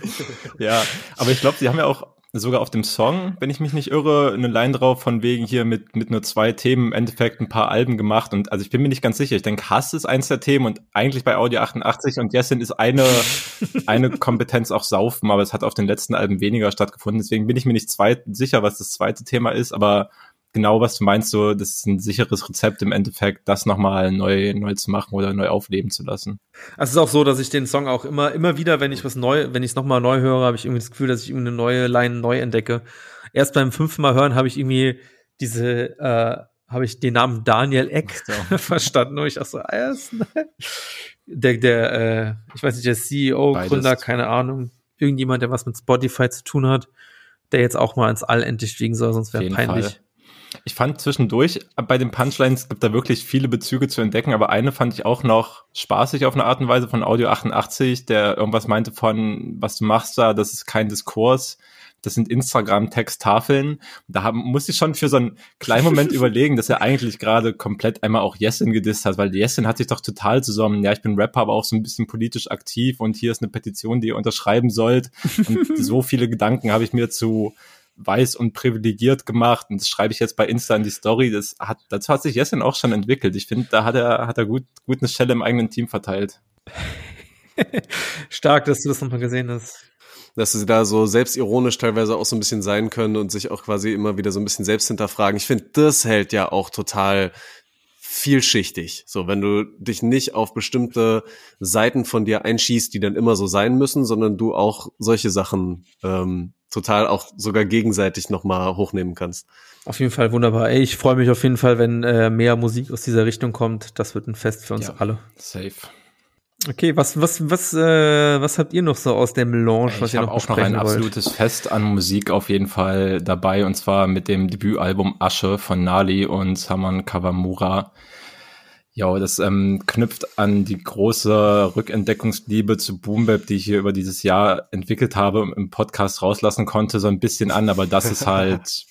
(laughs) ja, aber ich glaube, sie haben ja auch sogar auf dem Song, wenn ich mich nicht irre, eine Line drauf von wegen hier mit, mit nur zwei Themen im Endeffekt ein paar Alben gemacht. Und also ich bin mir nicht ganz sicher. Ich denke, Hass ist eins der Themen und eigentlich bei Audio 88 und Jessin ist eine, (laughs) eine Kompetenz auch Saufen, aber es hat auf den letzten Alben weniger stattgefunden. Deswegen bin ich mir nicht zweit, sicher, was das zweite Thema ist, aber genau, was du meinst, so, das ist ein sicheres Rezept im Endeffekt, das nochmal neu, neu zu machen oder neu aufleben zu lassen. Also es ist auch so, dass ich den Song auch immer, immer wieder, wenn ich was neu, wenn ich es nochmal neu höre, habe ich irgendwie das Gefühl, dass ich irgendwie eine neue Line neu entdecke. Erst beim fünften Mal hören habe ich irgendwie diese, äh, habe ich den Namen Daniel Eck so. (laughs) verstanden und ich dachte so, ah, ja, der, der, äh, ich weiß nicht, der CEO, Beides. Gründer, keine Ahnung, irgendjemand, der was mit Spotify zu tun hat, der jetzt auch mal ins All endlich fliegen soll, sonst wäre peinlich. Fall. Ich fand zwischendurch bei den Punchlines gibt da wirklich viele Bezüge zu entdecken, aber eine fand ich auch noch spaßig auf eine Art und Weise von Audio 88, der irgendwas meinte von, was du machst da, das ist kein Diskurs, das sind Instagram-Texttafeln. Da haben, muss ich schon für so einen kleinen Moment (laughs) überlegen, dass er eigentlich gerade komplett einmal auch Jessin gedisst hat, weil Jessin hat sich doch total zusammen, ja, ich bin Rapper, aber auch so ein bisschen politisch aktiv und hier ist eine Petition, die ihr unterschreiben sollt. Und (laughs) so viele Gedanken habe ich mir zu weiß und privilegiert gemacht und das schreibe ich jetzt bei Insta in die Story. Das hat, dazu hat sich Jessin auch schon entwickelt. Ich finde, da hat er, hat er gut, gut eine Stelle im eigenen Team verteilt. (laughs) Stark, dass du das nochmal gesehen hast. Dass sie da so selbstironisch teilweise auch so ein bisschen sein können und sich auch quasi immer wieder so ein bisschen selbst hinterfragen. Ich finde, das hält ja auch total vielschichtig. So, wenn du dich nicht auf bestimmte Seiten von dir einschießt, die dann immer so sein müssen, sondern du auch solche Sachen ähm, total auch sogar gegenseitig nochmal hochnehmen kannst. Auf jeden Fall wunderbar. Ey, ich freue mich auf jeden Fall, wenn äh, mehr Musik aus dieser Richtung kommt. Das wird ein Fest für uns ja, alle. Safe. Okay, was was was äh, was habt ihr noch so aus der Melange, was ich ihr noch auch noch ein wollt? absolutes Fest an Musik auf jeden Fall dabei und zwar mit dem Debütalbum Asche von Nali und Saman Kawamura. Ja, das ähm, knüpft an die große Rückentdeckungsliebe zu Boombap, die ich hier über dieses Jahr entwickelt habe und im Podcast rauslassen konnte, so ein bisschen an, aber das ist (laughs) halt,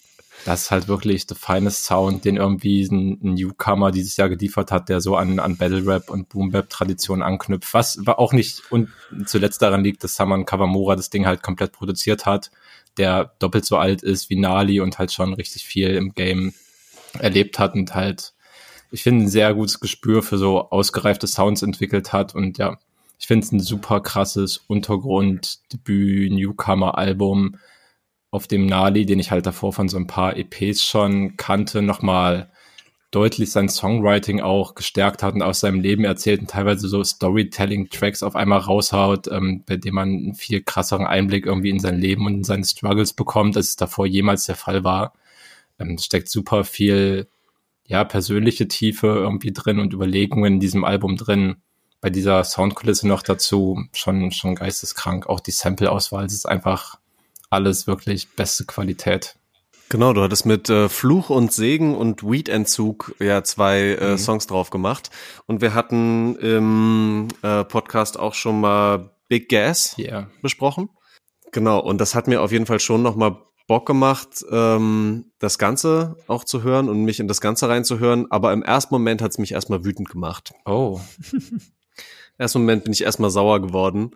das ist halt wirklich the finest Sound, den irgendwie ein, Newcomer dieses Jahr geliefert hat, der so an, an Battle Rap und Boombap Tradition anknüpft, was auch nicht und zuletzt daran liegt, dass Saman Kawamura das Ding halt komplett produziert hat, der doppelt so alt ist wie Nali und halt schon richtig viel im Game erlebt hat und halt ich finde, ein sehr gutes Gespür für so ausgereifte Sounds entwickelt hat. Und ja, ich finde es ein super krasses Untergrund-Debüt-Newcomer-Album, auf dem Nali, den ich halt davor von so ein paar EPs schon kannte, nochmal deutlich sein Songwriting auch gestärkt hat und aus seinem Leben erzählt und teilweise so Storytelling-Tracks auf einmal raushaut, ähm, bei dem man einen viel krasseren Einblick irgendwie in sein Leben und in seine Struggles bekommt, als es davor jemals der Fall war. Ähm, steckt super viel ja, persönliche Tiefe irgendwie drin und Überlegungen in diesem Album drin. bei dieser Soundkulisse noch dazu schon, schon geisteskrank. Auch die Sample-Auswahl, ist einfach alles wirklich beste Qualität. Genau, du hattest mit äh, Fluch und Segen und Weed-Entzug ja zwei äh, mhm. Songs drauf gemacht. Und wir hatten im äh, Podcast auch schon mal Big Gas yeah. besprochen. Genau, und das hat mir auf jeden Fall schon nochmal Bock gemacht, ähm, das Ganze auch zu hören und mich in das Ganze reinzuhören. Aber im ersten Moment hat es mich erstmal wütend gemacht. Oh. (laughs) Im ersten Moment bin ich erstmal sauer geworden,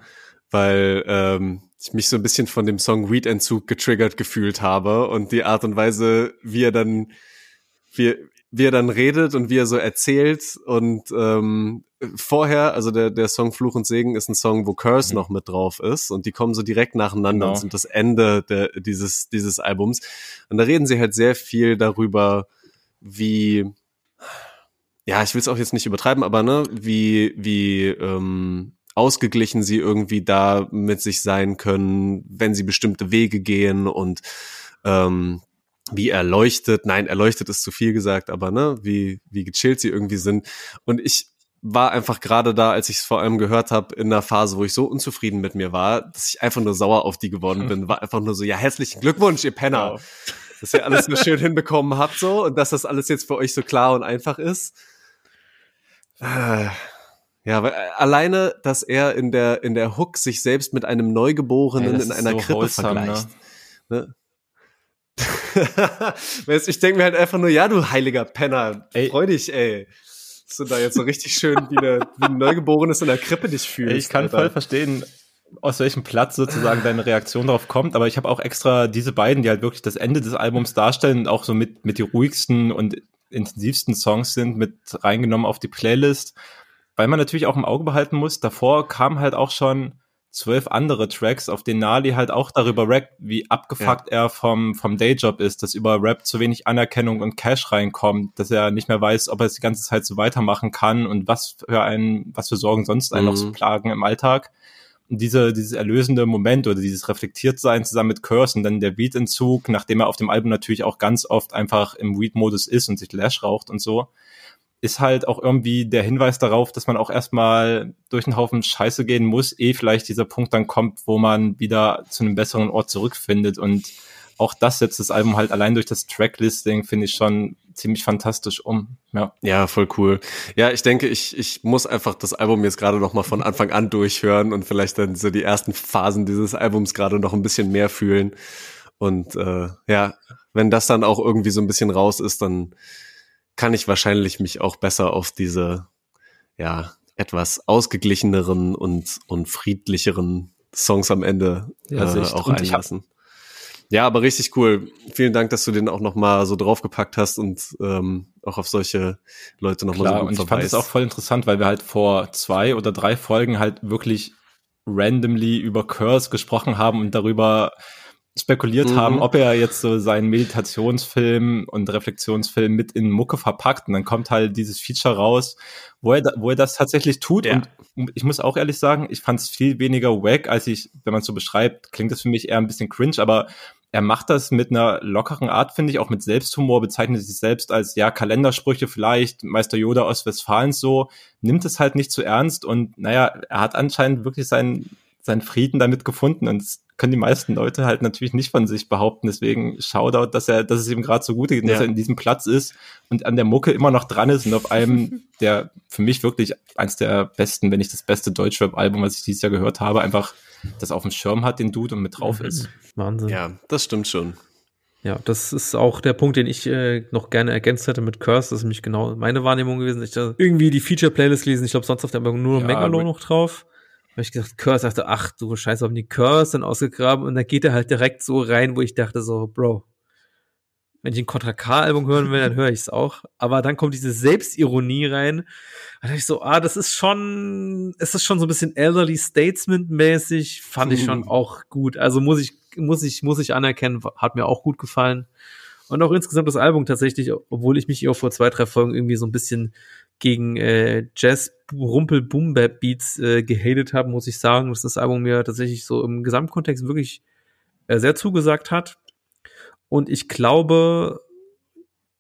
weil ähm, ich mich so ein bisschen von dem Song Weed-Entzug getriggert gefühlt habe und die Art und Weise, wie er dann, wie, wie er dann redet und wie er so erzählt und ähm, vorher, also der, der Song Fluch und Segen ist ein Song, wo Curse mhm. noch mit drauf ist und die kommen so direkt nacheinander genau. und sind das Ende der, dieses, dieses Albums. Und da reden sie halt sehr viel darüber, wie, ja, ich will es auch jetzt nicht übertreiben, aber ne, wie, wie ähm, ausgeglichen sie irgendwie da mit sich sein können, wenn sie bestimmte Wege gehen und ähm, wie erleuchtet, nein, erleuchtet ist zu viel gesagt, aber ne, wie, wie gechillt sie irgendwie sind. Und ich war einfach gerade da, als ich es vor allem gehört habe, in einer Phase, wo ich so unzufrieden mit mir war, dass ich einfach nur sauer auf die geworden bin. War einfach nur so, ja, herzlichen Glückwunsch, ihr Penner. Wow. Dass ihr alles so schön hinbekommen habt so und dass das alles jetzt für euch so klar und einfach ist. Ja, weil äh, alleine, dass er in der, in der Hook sich selbst mit einem Neugeborenen Ey, in einer so Krippe vergleicht. Ne? (laughs) weißt, ich denke mir halt einfach nur, ja, du heiliger Penner, ey. freu dich, ey. Dass du da jetzt so richtig schön wie, eine, wie ein Neugeborenes in der Krippe dich fühlst. Ey, ich kann Alter. voll verstehen, aus welchem Platz sozusagen deine Reaktion darauf kommt, aber ich habe auch extra diese beiden, die halt wirklich das Ende des Albums darstellen und auch so mit, mit die ruhigsten und intensivsten Songs sind, mit reingenommen auf die Playlist weil man natürlich auch im Auge behalten muss, davor kamen halt auch schon zwölf andere Tracks, auf denen Nali halt auch darüber rappt, wie abgefuckt ja. er vom, vom Dayjob ist, dass über Rap zu wenig Anerkennung und Cash reinkommt, dass er nicht mehr weiß, ob er es die ganze Zeit so weitermachen kann und was für einen, was für Sorgen sonst einen mhm. noch so plagen im Alltag. Und diese, dieses erlösende Moment oder dieses Reflektiertsein zusammen mit Curse und dann der Beat-Entzug, nachdem er auf dem Album natürlich auch ganz oft einfach im Weed-Modus ist und sich Lash raucht und so ist halt auch irgendwie der Hinweis darauf, dass man auch erstmal durch einen Haufen Scheiße gehen muss, eh vielleicht dieser Punkt dann kommt, wo man wieder zu einem besseren Ort zurückfindet. Und auch das setzt das Album halt allein durch das Tracklisting, finde ich schon ziemlich fantastisch um. Ja. ja, voll cool. Ja, ich denke, ich, ich muss einfach das Album jetzt gerade noch mal von Anfang an durchhören und vielleicht dann so die ersten Phasen dieses Albums gerade noch ein bisschen mehr fühlen. Und äh, ja, wenn das dann auch irgendwie so ein bisschen raus ist, dann kann ich wahrscheinlich mich auch besser auf diese, ja, etwas ausgeglicheneren und, und friedlicheren Songs am Ende ja, äh, auch einlassen. Ja, aber richtig cool. Vielen Dank, dass du den auch noch mal so draufgepackt hast und ähm, auch auf solche Leute noch Klar, mal so gut und ich fand es auch voll interessant, weil wir halt vor zwei oder drei Folgen halt wirklich randomly über Curse gesprochen haben und darüber spekuliert mhm. haben, ob er jetzt so seinen Meditationsfilm und Reflexionsfilm mit in Mucke verpackt und dann kommt halt dieses Feature raus, wo er, wo er das tatsächlich tut ja. und ich muss auch ehrlich sagen, ich fand es viel weniger wack, als ich, wenn man es so beschreibt, klingt das für mich eher ein bisschen cringe, aber er macht das mit einer lockeren Art, finde ich, auch mit Selbsthumor, bezeichnet sich selbst als, ja, Kalendersprüche vielleicht, Meister Yoda aus Westfalen so, nimmt es halt nicht zu ernst und, naja, er hat anscheinend wirklich seinen, seinen Frieden damit gefunden und es können die meisten Leute halt natürlich nicht von sich behaupten. Deswegen Shoutout, dass er, dass es ihm gerade so gut geht, ja. dass er in diesem Platz ist und an der Mucke immer noch dran ist und auf einem (laughs) der für mich wirklich eins der besten, wenn nicht das beste Deutschrap-Album, was ich dieses Jahr gehört habe, einfach das auf dem Schirm hat, den Dude und mit drauf mhm. ist. Wahnsinn. Ja, das stimmt schon. Ja, das ist auch der Punkt, den ich äh, noch gerne ergänzt hätte mit Curse. Das ist nämlich genau meine Wahrnehmung gewesen. Ich da irgendwie die Feature-Playlist lesen. Ich glaube, sonst auf der Album nur ja, Megalo noch drauf habe ich gesagt, Curse, dachte, ach du Scheiße, haben die Curse dann ausgegraben und dann geht er halt direkt so rein, wo ich dachte so, Bro, wenn ich ein Contra K-Album hören will, dann höre ich es auch. Aber dann kommt diese Selbstironie rein. Da dachte ich so, ah, das ist schon, es ist schon so ein bisschen elderly statesman-mäßig, fand ich schon auch gut. Also muss ich, muss ich, muss ich anerkennen, hat mir auch gut gefallen. Und auch insgesamt das Album tatsächlich, obwohl ich mich auch vor zwei, drei Folgen irgendwie so ein bisschen gegen äh, Jazz Rumpel Boom Bap Beats äh, gehatet habe, muss ich sagen, dass das Album mir tatsächlich so im Gesamtkontext wirklich äh, sehr zugesagt hat. Und ich glaube,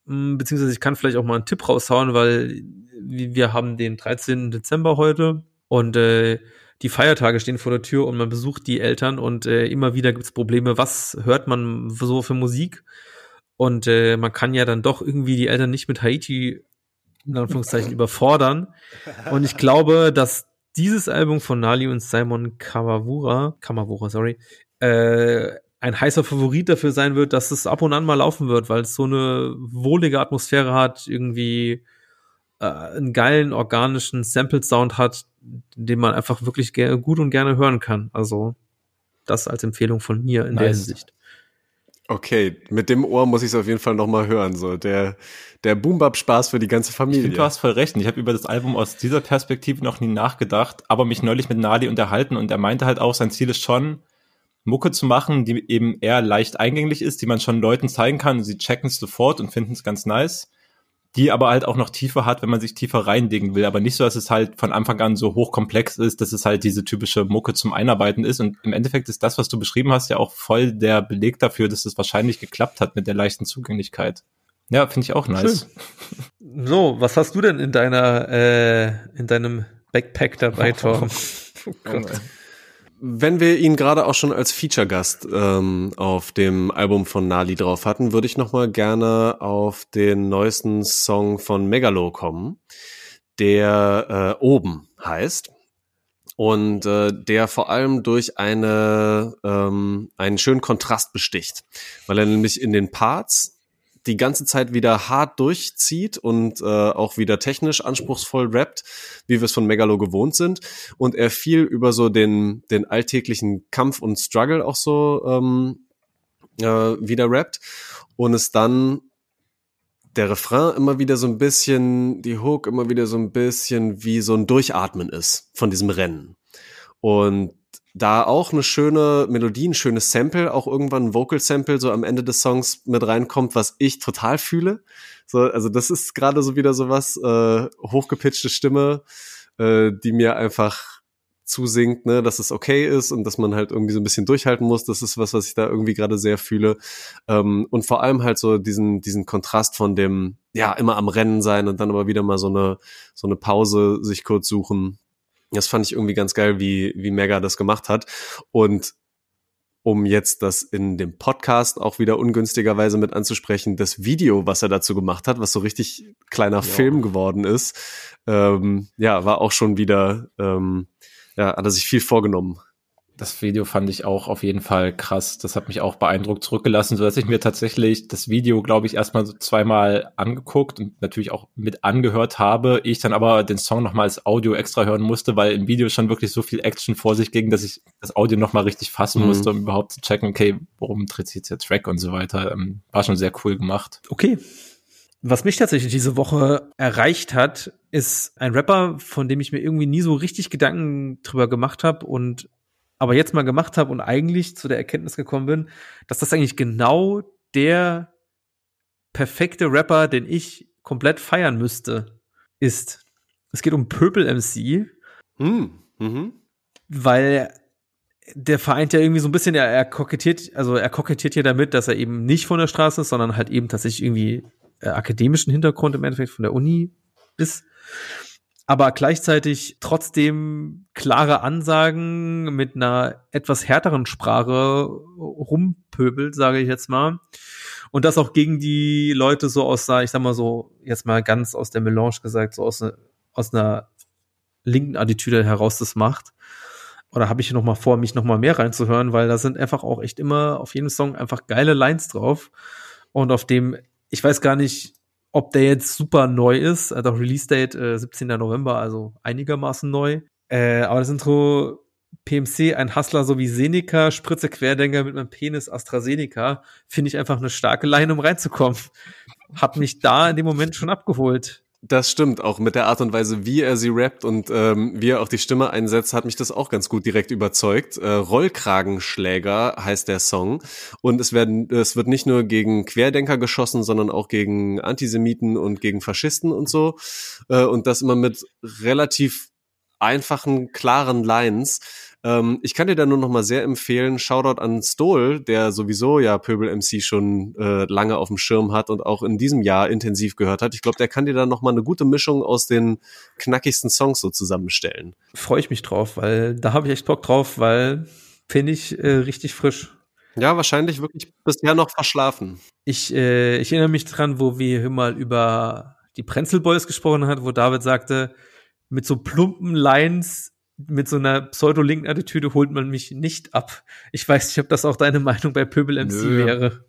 mh, hm, beziehungsweise ich kann vielleicht auch mal einen Tipp raushauen, weil wir haben den 13. Dezember heute. Und äh, die Feiertage stehen vor der Tür und man besucht die Eltern und äh, immer wieder gibt's Probleme, was hört man so für Musik? Und äh, man kann ja dann doch irgendwie die Eltern nicht mit Haiti in Anführungszeichen überfordern. Und ich glaube, dass dieses Album von Nali und Simon Kamavura, Kamavura, sorry, äh, ein heißer Favorit dafür sein wird, dass es ab und an mal laufen wird, weil es so eine wohlige Atmosphäre hat, irgendwie äh, einen geilen organischen Sample-Sound hat, den man einfach wirklich gut und gerne hören kann. Also das als Empfehlung von mir in nice. der Hinsicht. Okay, mit dem Ohr muss ich es auf jeden Fall noch mal hören. So der der Boombap Spaß für die ganze Familie. Ich finde, du hast voll recht. Ich habe über das Album aus dieser Perspektive noch nie nachgedacht, aber mich neulich mit Nadi unterhalten und er meinte halt auch, sein Ziel ist schon Mucke zu machen, die eben eher leicht eingänglich ist, die man schon Leuten zeigen kann und sie checken es sofort und finden es ganz nice die aber halt auch noch tiefer hat, wenn man sich tiefer reindingen will, aber nicht so, dass es halt von Anfang an so hochkomplex ist, dass es halt diese typische Mucke zum Einarbeiten ist. Und im Endeffekt ist das, was du beschrieben hast, ja auch voll der Beleg dafür, dass es wahrscheinlich geklappt hat mit der leichten Zugänglichkeit. Ja, finde ich auch nice. Schön. So, was hast du denn in deiner, äh, in deinem Backpack dabei, (laughs) Tom? oh Gott wenn wir ihn gerade auch schon als Feature-Gast ähm, auf dem Album von Nali drauf hatten, würde ich noch mal gerne auf den neuesten Song von Megalo kommen, der äh, Oben heißt. Und äh, der vor allem durch eine ähm, einen schönen Kontrast besticht, weil er nämlich in den Parts die ganze Zeit wieder hart durchzieht und äh, auch wieder technisch anspruchsvoll rappt, wie wir es von Megalo gewohnt sind. Und er viel über so den, den alltäglichen Kampf und Struggle auch so ähm, äh, wieder rappt. Und es dann der Refrain immer wieder so ein bisschen, die Hook immer wieder so ein bisschen wie so ein Durchatmen ist von diesem Rennen. Und da auch eine schöne Melodie, ein schönes Sample, auch irgendwann ein Vocal Sample so am Ende des Songs mit reinkommt, was ich total fühle. So, also das ist gerade so wieder so was äh, hochgepitchte Stimme, äh, die mir einfach zusingt, ne, dass es okay ist und dass man halt irgendwie so ein bisschen durchhalten muss. Das ist was, was ich da irgendwie gerade sehr fühle. Ähm, und vor allem halt so diesen, diesen Kontrast von dem, ja, immer am Rennen sein und dann aber wieder mal so eine, so eine Pause sich kurz suchen. Das fand ich irgendwie ganz geil, wie, wie Mega das gemacht hat. Und um jetzt das in dem Podcast auch wieder ungünstigerweise mit anzusprechen, das Video, was er dazu gemacht hat, was so richtig kleiner ja. Film geworden ist, ähm, ja, war auch schon wieder, ähm, ja, hat er sich viel vorgenommen das Video fand ich auch auf jeden Fall krass. Das hat mich auch beeindruckt zurückgelassen, so dass ich mir tatsächlich das Video, glaube ich, erstmal so zweimal angeguckt und natürlich auch mit angehört habe. Ich dann aber den Song nochmal als Audio extra hören musste, weil im Video schon wirklich so viel Action vor sich ging, dass ich das Audio nochmal richtig fassen mhm. musste, um überhaupt zu checken, okay, worum dreht sich jetzt der Track und so weiter. Ähm, war schon sehr cool gemacht. Okay. Was mich tatsächlich diese Woche erreicht hat, ist ein Rapper, von dem ich mir irgendwie nie so richtig Gedanken drüber gemacht habe und aber jetzt mal gemacht habe und eigentlich zu der Erkenntnis gekommen bin, dass das eigentlich genau der perfekte Rapper, den ich komplett feiern müsste, ist. Es geht um Purple MC. Mm, mhm. Weil der vereint ja irgendwie so ein bisschen, er, er kokettiert, also er kokettiert ja damit, dass er eben nicht von der Straße ist, sondern halt eben tatsächlich irgendwie äh, akademischen Hintergrund im Endeffekt von der Uni ist aber gleichzeitig trotzdem klare Ansagen mit einer etwas härteren Sprache rumpöbelt, sage ich jetzt mal. Und das auch gegen die Leute so aus, ich sag mal so, jetzt mal ganz aus der Melange gesagt, so aus, aus einer linken Attitüde heraus das macht. Oder habe ich noch mal vor, mich noch mal mehr reinzuhören, weil da sind einfach auch echt immer auf jedem Song einfach geile Lines drauf. Und auf dem, ich weiß gar nicht, ob der jetzt super neu ist, also Release-Date äh, 17. November, also einigermaßen neu. Äh, aber das Intro PMC, ein Hustler so wie Seneca, Spritze Querdenker mit meinem Penis AstraZeneca, finde ich einfach eine starke Line, um reinzukommen. Hat mich da in dem Moment schon abgeholt. Das stimmt, auch mit der Art und Weise, wie er sie rappt und ähm, wie er auch die Stimme einsetzt, hat mich das auch ganz gut direkt überzeugt. Äh, Rollkragenschläger heißt der Song. Und es werden, es wird nicht nur gegen Querdenker geschossen, sondern auch gegen Antisemiten und gegen Faschisten und so. Äh, und das immer mit relativ einfachen, klaren Lines, Ähm, ich kann dir da nur noch mal sehr empfehlen, Shoutout an Stoll, der sowieso ja Pöbel MC schon äh, lange auf dem Schirm hat und auch in diesem Jahr intensiv gehört hat. Ich glaube, der kann dir da noch mal eine gute Mischung aus den knackigsten Songs so zusammenstellen. Freue ich mich drauf, weil da habe ich echt Bock drauf, weil finde ich äh, richtig frisch. Ja, wahrscheinlich wirklich bisher noch verschlafen. Ich, äh, ich erinnere mich dran, wo wir mal über die Prenzel Boys gesprochen hat, wo David sagte, mit so plumpen Lines, mit so einer pseudo-linken Attitüde holt man mich nicht ab. Ich weiß nicht, ob das auch deine Meinung bei Pöbel MC Nö. wäre.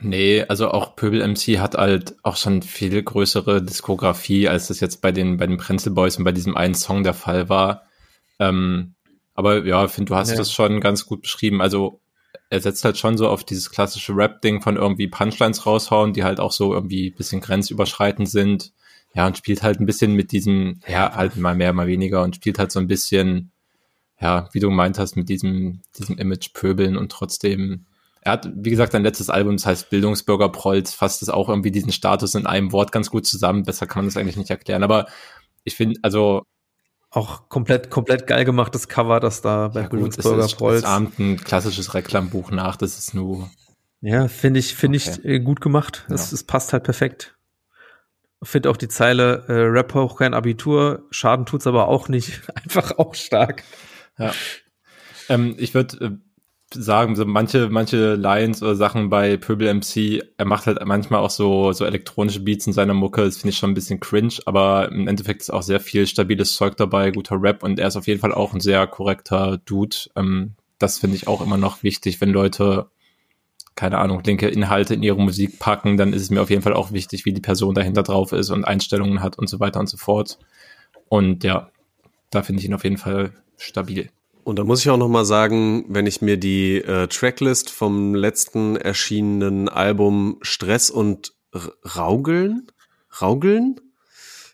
Nee, also auch Pöbel MC hat halt auch schon viel größere Diskografie, als das jetzt bei den, bei den Prenzel Boys und bei diesem einen Song der Fall war. Ähm, aber ja, ich finde, du hast ja. das schon ganz gut beschrieben. Also er setzt halt schon so auf dieses klassische Rap-Ding von irgendwie Punchlines raushauen, die halt auch so irgendwie bisschen grenzüberschreitend sind. Ja, und spielt halt ein bisschen mit diesem, ja, halt mal mehr, mal weniger und spielt halt so ein bisschen, ja, wie du gemeint hast, mit diesem, diesem Image pöbeln und trotzdem, er hat, wie gesagt, sein letztes Album, das heißt Bildungsbürger Prolz, fasst es auch irgendwie diesen Status in einem Wort ganz gut zusammen. Besser kann man das eigentlich nicht erklären. Aber ich finde, also auch komplett, komplett geil gemachtes Cover, das da bei ja, Blutsburger Prolls. Das ahmt ein klassisches Reklambuch nach, das ist nur. Ja, finde ich, finde okay. ich äh, gut gemacht. Es, es passt halt perfekt. Finde auch die Zeile, äh, Rap auch kein Abitur, Schaden tut's aber auch nicht. (laughs) Einfach auch stark. Ja. Ähm, ich würde äh, sagen, so manche, manche Lines oder Sachen bei Pöbel MC, er macht halt manchmal auch so, so elektronische Beats in seiner Mucke, das finde ich schon ein bisschen cringe, aber im Endeffekt ist auch sehr viel stabiles Zeug dabei, guter Rap und er ist auf jeden Fall auch ein sehr korrekter Dude. Ähm, das finde ich auch immer noch wichtig, wenn Leute, keine Ahnung, linke Inhalte in ihre Musik packen, dann ist es mir auf jeden Fall auch wichtig, wie die Person dahinter drauf ist und Einstellungen hat und so weiter und so fort. Und ja, da finde ich ihn auf jeden Fall stabil. Und da muss ich auch noch mal sagen, wenn ich mir die äh, Tracklist vom letzten erschienenen Album Stress und R Raugeln, Raugeln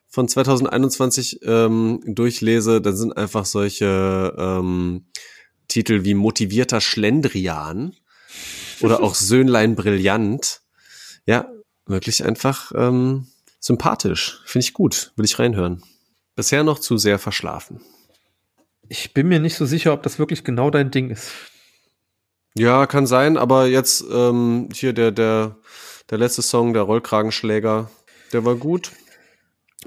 von 2021 ähm, durchlese, dann sind einfach solche ähm, Titel wie Motivierter Schlendrian oder auch (laughs) Söhnlein Brillant. Ja, wirklich einfach ähm, sympathisch. Finde ich gut. Will ich reinhören. Bisher noch zu sehr verschlafen. Ich bin mir nicht so sicher, ob das wirklich genau dein Ding ist. Ja, kann sein, aber jetzt ähm, hier der, der, der letzte Song, der Rollkragenschläger, der war gut.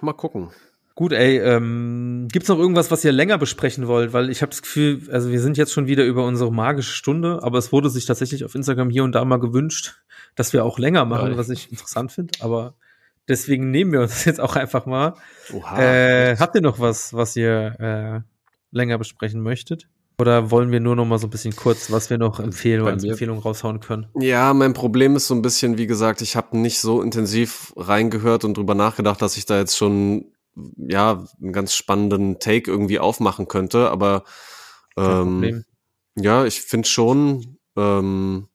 Mal gucken. Gut, ey, ähm, gibt's noch irgendwas, was ihr länger besprechen wollt? Weil ich habe das Gefühl, also wir sind jetzt schon wieder über unsere magische Stunde, aber es wurde sich tatsächlich auf Instagram hier und da mal gewünscht, dass wir auch länger machen, ja. was ich interessant finde. Aber deswegen nehmen wir uns das (laughs) jetzt auch einfach mal. Oha, äh, habt ihr noch was, was ihr äh, länger besprechen möchtet? Oder wollen wir nur noch mal so ein bisschen kurz, was wir noch empfehlen oder als Empfehlung raushauen können? Ja, mein Problem ist so ein bisschen, wie gesagt, ich habe nicht so intensiv reingehört und drüber nachgedacht, dass ich da jetzt schon ja einen ganz spannenden Take irgendwie aufmachen könnte. Aber ähm, ja, ich finde schon ähm,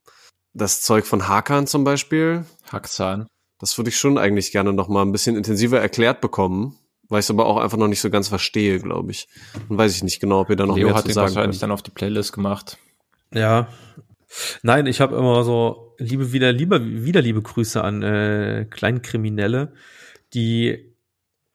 das Zeug von Hakan zum Beispiel. Haxan. Das würde ich schon eigentlich gerne noch mal ein bisschen intensiver erklärt bekommen weil ich es aber auch einfach noch nicht so ganz verstehe, glaube ich. Und weiß ich nicht genau, ob ihr da noch Leo mehr hat zu sagen wahrscheinlich dann auf die Playlist gemacht. Ja. Nein, ich habe immer so liebe wieder lieber wieder liebe Grüße an äh, Kleinkriminelle, die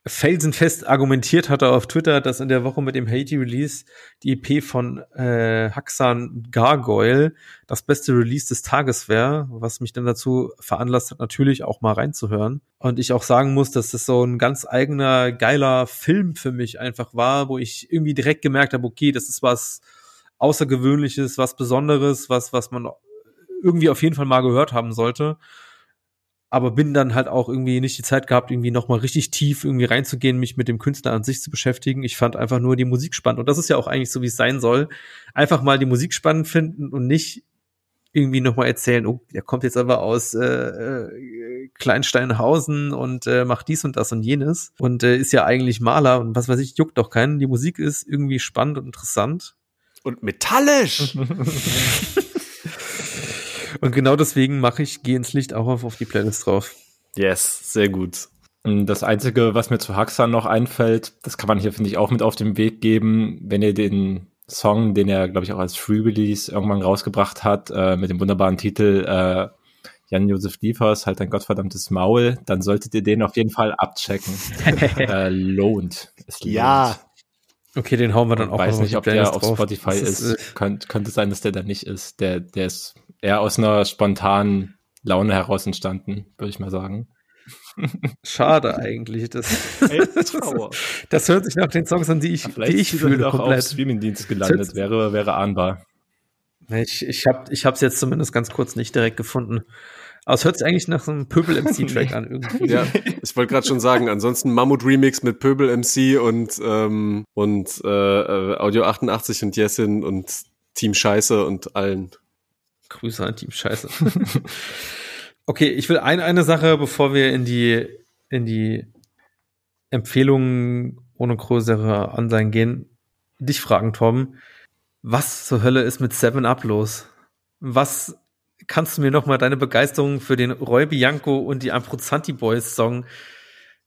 felsenfest argumentiert hatte auf Twitter, dass in der Woche mit dem Haiti Release die EP von äh, Haxan Gargoyle das beste Release des Tages wäre, was mich dann dazu veranlasst hat, natürlich auch mal reinzuhören. Und ich auch sagen muss, dass das so ein ganz eigener, geiler Film für mich einfach war, wo ich irgendwie direkt gemerkt habe, okay, das ist was Außergewöhnliches, was Besonderes, was, was man irgendwie auf jeden Fall mal gehört haben sollte aber bin dann halt auch irgendwie nicht die Zeit gehabt, irgendwie nochmal richtig tief irgendwie reinzugehen, mich mit dem Künstler an sich zu beschäftigen. Ich fand einfach nur die Musik spannend. Und das ist ja auch eigentlich so, wie es sein soll. Einfach mal die Musik spannend finden und nicht irgendwie nochmal erzählen, oh, der kommt jetzt aber aus äh, äh, Kleinsteinhausen und äh, macht dies und das und jenes und äh, ist ja eigentlich Maler und was weiß ich, juckt doch keinen. Die Musik ist irgendwie spannend und interessant. Und metallisch! (laughs) (laughs) Und genau deswegen mache ich Geh ins Licht auch auf, auf die Playlist drauf. Yes, sehr gut. Das Einzige, was mir zu Haxan noch einfällt, das kann man hier, finde ich, auch mit auf den Weg geben, wenn ihr den Song, den er, glaube ich, auch als Free Release irgendwann rausgebracht hat, äh, mit dem wunderbaren Titel äh, Jan-Josef Liefers, halt ein gottverdammtes Maul, dann solltet ihr den auf jeden Fall abchecken. (laughs) äh, lohnt. Es lohnt. Ja. Okay, den hauen wir dann Ich auch weiß noch nicht, ob der auf. Spotify Das ist. äh, Könnt, könnte sein, dass der da nicht ist. Der, der ist eher aus einer spontanen Laune heraus entstanden, würde ich mal sagen. schade eigentlich. Das, (laughs) (laughs) Trauer. das hört sich nach den Songs an, die ich, Vielleicht die ich fühle auch auf komplett. Streamingdienst gelandet, wäre, wäre ahnbar. Ich, ich habe ich hab's jetzt zumindest ganz kurz nicht direkt gefunden. Aber es hört sich eigentlich nach so einem Pöbel-MC-Track (laughs) an irgendwie. Ja, ich wollte gerade schon sagen, ansonsten Mammut-Remix mit Pöbel MC und, ähm, und äh, äh, Audio 88 und Jessin und Team Scheiße und allen. Grüße an Team Scheiße. (laughs) okay, ich will ein, eine Sache, bevor wir in die, in die Empfehlungen ohne größere Anleihen gehen, dich fragen, Tom. Was zur Hölle ist mit Seven Up los? Was kannst du mir noch mal deine Begeisterung für den Roy Bianco und die Amprozanti Boys Song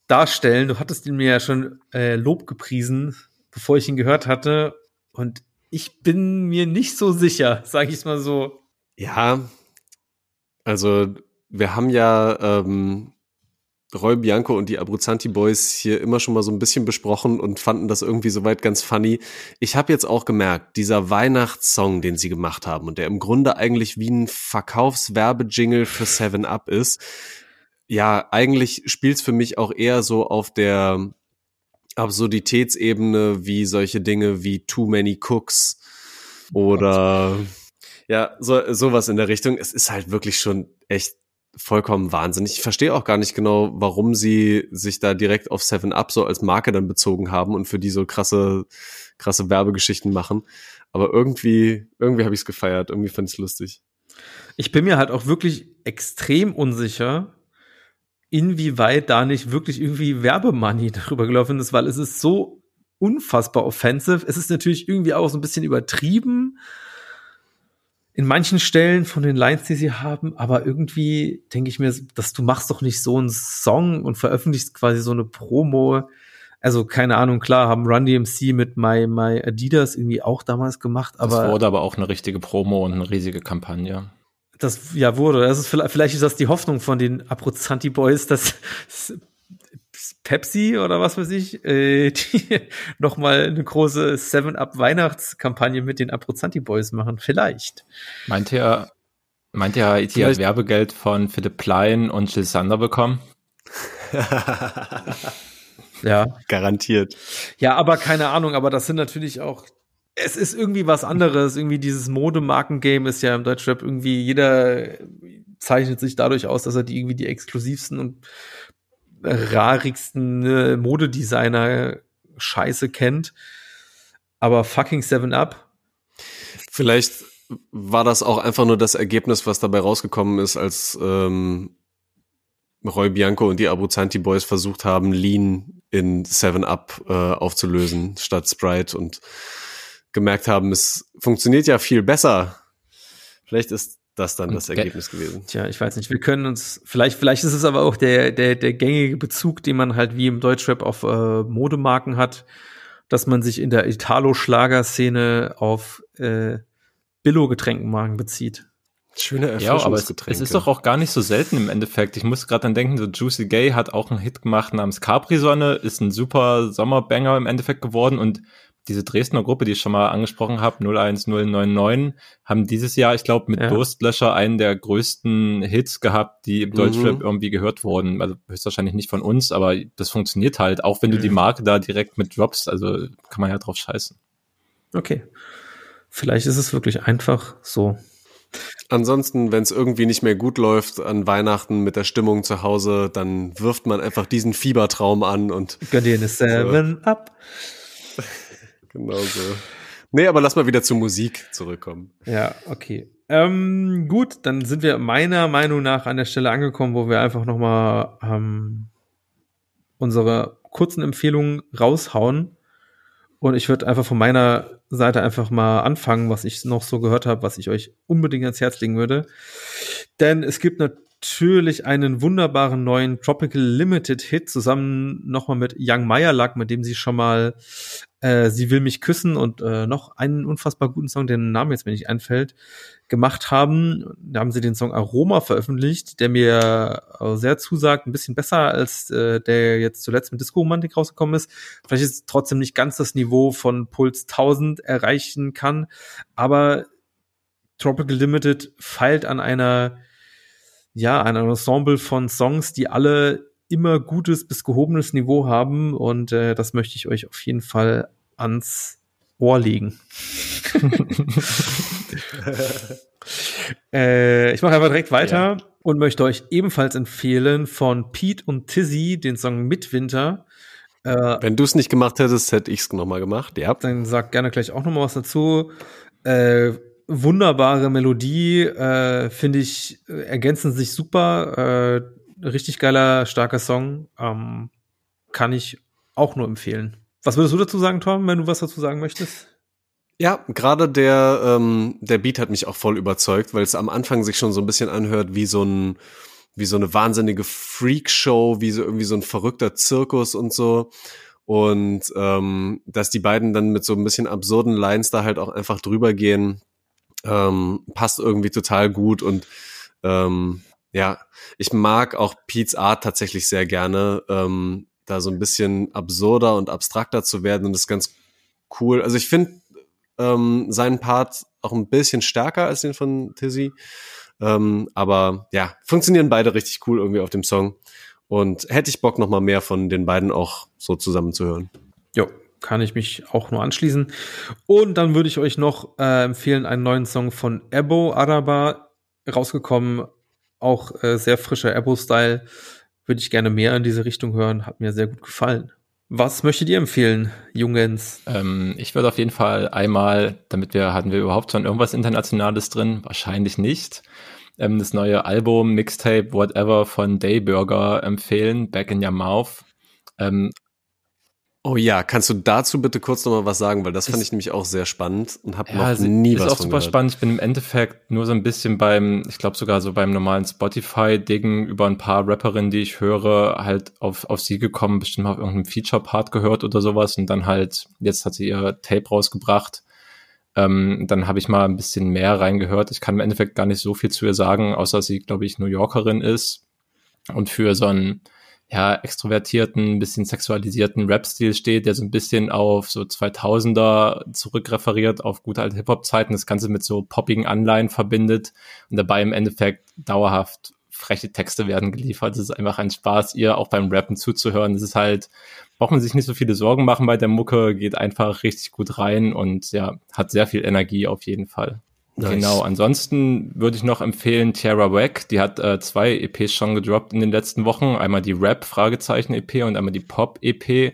darstellen? Du hattest ihn mir ja schon äh, Lob gepriesen, bevor ich ihn gehört hatte. Und ich bin mir nicht so sicher, sage ich mal so. Ja, also wir haben ja ähm, Roy Bianco und die Abruzzanti Boys hier immer schon mal so ein bisschen besprochen und fanden das irgendwie soweit ganz funny. Ich habe jetzt auch gemerkt, dieser Weihnachtssong, den sie gemacht haben und der im Grunde eigentlich wie ein Verkaufswerbejingle für Seven Up ist, ja, eigentlich spielt's für mich auch eher so auf der Absurditätsebene wie solche Dinge wie Too Many Cooks oder ja, so, sowas in der Richtung. Es ist halt wirklich schon echt vollkommen wahnsinnig. Ich verstehe auch gar nicht genau, warum sie sich da direkt auf Seven Up so als Marke dann bezogen haben und für die so krasse, krasse Werbegeschichten machen. Aber irgendwie, irgendwie habe ich es gefeiert. Irgendwie fand ich es lustig. Ich bin mir halt auch wirklich extrem unsicher, inwieweit da nicht wirklich irgendwie Werbemoney (laughs) darüber gelaufen ist, weil es ist so unfassbar offensive. Es ist natürlich irgendwie auch so ein bisschen übertrieben in manchen Stellen von den Lines, die sie haben, aber irgendwie denke ich mir, dass du machst doch nicht so einen Song und veröffentlichst quasi so eine Promo. Also keine Ahnung, klar, haben Run DMC mit My, My Adidas irgendwie auch damals gemacht, Das aber wurde aber auch eine richtige Promo und eine riesige Kampagne. das ja wurde. Das ist vielleicht, vielleicht ist das die Hoffnung von den Abruzzanti Boys, dass Pepsi oder was weiß ich, äh, (laughs) die noch mal eine große Seven Up Weihnachtskampagne mit den Abruzzanti Boys machen. Vielleicht. Meint ihr, meint ihr, IT hat Werbegeld von Philipp Plein und Jill Sander bekommen? (laughs) Ja. Garantiert. Ja, aber keine Ahnung, aber das sind natürlich auch es ist irgendwie was anderes. Irgendwie dieses Modemarken-Game ist ja im Deutschrap irgendwie, jeder zeichnet sich dadurch aus, dass er die irgendwie die exklusivsten und rarigsten äh, Modedesigner Scheiße kennt. Aber fucking Seven Up. Vielleicht war das auch einfach nur das Ergebnis, was dabei rausgekommen ist, als ähm, Roy Bianco und die Abruzzanti Boys versucht haben, Lean in Seven Up äh, aufzulösen statt Sprite und gemerkt haben, es funktioniert ja viel besser. Vielleicht ist das dann das Okay. Ergebnis gewesen. Tja, ich weiß nicht. Wir können uns, vielleicht, vielleicht ist es aber auch der, der, der gängige Bezug, den man halt wie im Deutschrap auf äh, Modemarken hat, dass man sich in der Italo-Schlager-Szene auf äh, Billo-Getränkenmarken bezieht. Schöne Ja, aber es, Erfrischungsgetränke. es ist doch auch gar nicht so selten im Endeffekt. Ich muss gerade dann denken, so Juicy Gay hat auch einen Hit gemacht namens Capri-Sonne, ist ein super Sommerbanger im Endeffekt geworden und diese Dresdner Gruppe, die ich schon mal angesprochen habe, 01099, haben dieses Jahr, ich glaube, mit Ja. Durstlöscher einen der größten Hits gehabt, die im Mhm. Deutschrap irgendwie gehört wurden. Also höchstwahrscheinlich nicht von uns, aber das funktioniert halt, auch wenn du die Marke da direkt mit droppst, also kann man ja drauf scheißen. Okay. Vielleicht ist es wirklich einfach so. Ansonsten, wenn es irgendwie nicht mehr gut läuft an Weihnachten mit der Stimmung zu Hause, dann wirft man einfach diesen Fiebertraum an und Gönn dir eine Seven Up. Genau so. Nee, aber lass mal wieder zur Musik zurückkommen. Ja, okay. Ähm, gut, dann sind wir meiner Meinung nach an der Stelle angekommen, wo wir einfach noch mal ähm, unsere kurzen Empfehlungen raushauen. Und ich würde einfach von meiner Seite einfach mal anfangen, was ich noch so gehört habe, was ich euch unbedingt ans Herz legen würde. Denn es gibt natürlich einen wunderbaren neuen Tropical Limited Hit zusammen nochmal mit Young Meyerlack, mit dem sie schon mal äh, Sie will mich küssen und äh, noch einen unfassbar guten Song, den Namen jetzt mir nicht einfällt, gemacht haben. Da haben sie den Song Aroma veröffentlicht, der mir sehr zusagt, ein bisschen besser als äh, der jetzt zuletzt mit Disco Romantik rausgekommen ist. Vielleicht ist es trotzdem nicht ganz das Niveau von Puls 1000 erreichen kann, aber Tropical Limited feilt an einer ja, ein Ensemble von Songs, die alle immer gutes bis gehobenes Niveau haben und äh, das möchte ich euch auf jeden Fall ans Ohr legen. (laughs) äh, ich mache einfach direkt weiter ja. und möchte euch ebenfalls empfehlen von Pete und Tizzy den Song Mitwinter. Äh, Wenn du es nicht gemacht hättest, hätte ich es nochmal gemacht, ja. Dann sag gerne gleich auch nochmal was dazu. Äh, wunderbare Melodie, äh, finde ich, äh, ergänzen sich super. Äh, richtig geiler, starker Song. Ähm, kann ich auch nur empfehlen. Was würdest du dazu sagen, Tom, wenn du was dazu sagen möchtest? Ja, gerade der, ähm, der Beat hat mich auch voll überzeugt, weil es am Anfang sich schon so ein bisschen anhört wie so ein, wie so eine wahnsinnige Freakshow, wie so irgendwie so ein verrückter Zirkus und so. Und ähm, dass die beiden dann mit so ein bisschen absurden Lines da halt auch einfach drüber gehen, ähm, passt irgendwie total gut und ähm, ja, ich mag auch Pete's Art tatsächlich sehr gerne, ähm, da so ein bisschen absurder und abstrakter zu werden und das ist ganz cool. Also ich finde ähm, seinen Part auch ein bisschen stärker als den von Tizzy, ähm, aber ja, funktionieren beide richtig cool irgendwie auf dem Song und hätte ich Bock noch mal mehr von den beiden auch so zusammen zu hören. Jo, kann ich mich auch nur anschließen. Und dann würde ich euch noch äh, empfehlen, einen neuen Song von Ebo Araba rausgekommen. Auch äh, sehr frischer Ebo-Style. Würde ich gerne mehr in diese Richtung hören. Hat mir sehr gut gefallen. Was möchtet ihr empfehlen, Jungens? Ähm, ich würde auf jeden Fall einmal, damit wir, hatten wir überhaupt schon irgendwas Internationales drin? Wahrscheinlich nicht. Ähm, das neue Album, Mixtape, whatever von Dayburger empfehlen, Back in Your Mouth. Ähm, Oh ja, kannst du dazu bitte kurz noch mal was sagen, weil das fand ich nämlich auch sehr spannend und habe ja, noch nie was Ist auch super gehört. spannend. Ich bin im Endeffekt nur so ein bisschen beim, ich glaube sogar so beim normalen Spotify-Dingen über ein paar Rapperinnen, die ich höre, halt auf, auf sie gekommen, bestimmt mal auf irgendeinem Feature-Part gehört oder sowas und dann halt, jetzt hat sie ihr Tape rausgebracht. Ähm, dann habe ich mal ein bisschen mehr reingehört. Ich kann im Endeffekt gar nicht so viel zu ihr sagen, außer sie, glaube ich, New Yorkerin ist und für so ein ja, extrovertierten, bisschen sexualisierten Rap-Stil steht, der so ein bisschen auf so 2000er zurückreferiert, auf gute alte Hip-Hop-Zeiten, das Ganze mit so poppigen Anleihen verbindet und dabei im Endeffekt dauerhaft freche Texte werden geliefert. Es ist einfach ein Spaß, ihr auch beim Rappen zuzuhören. Das ist halt, braucht man sich nicht so viele Sorgen machen bei der Mucke, geht einfach richtig gut rein und ja, hat sehr viel Energie auf jeden Fall. Nice. Genau, ansonsten würde ich noch empfehlen Tierra Wack, die hat äh, zwei EPs schon gedroppt in den letzten Wochen, einmal die Rap Fragezeichen EP und einmal die Pop EP.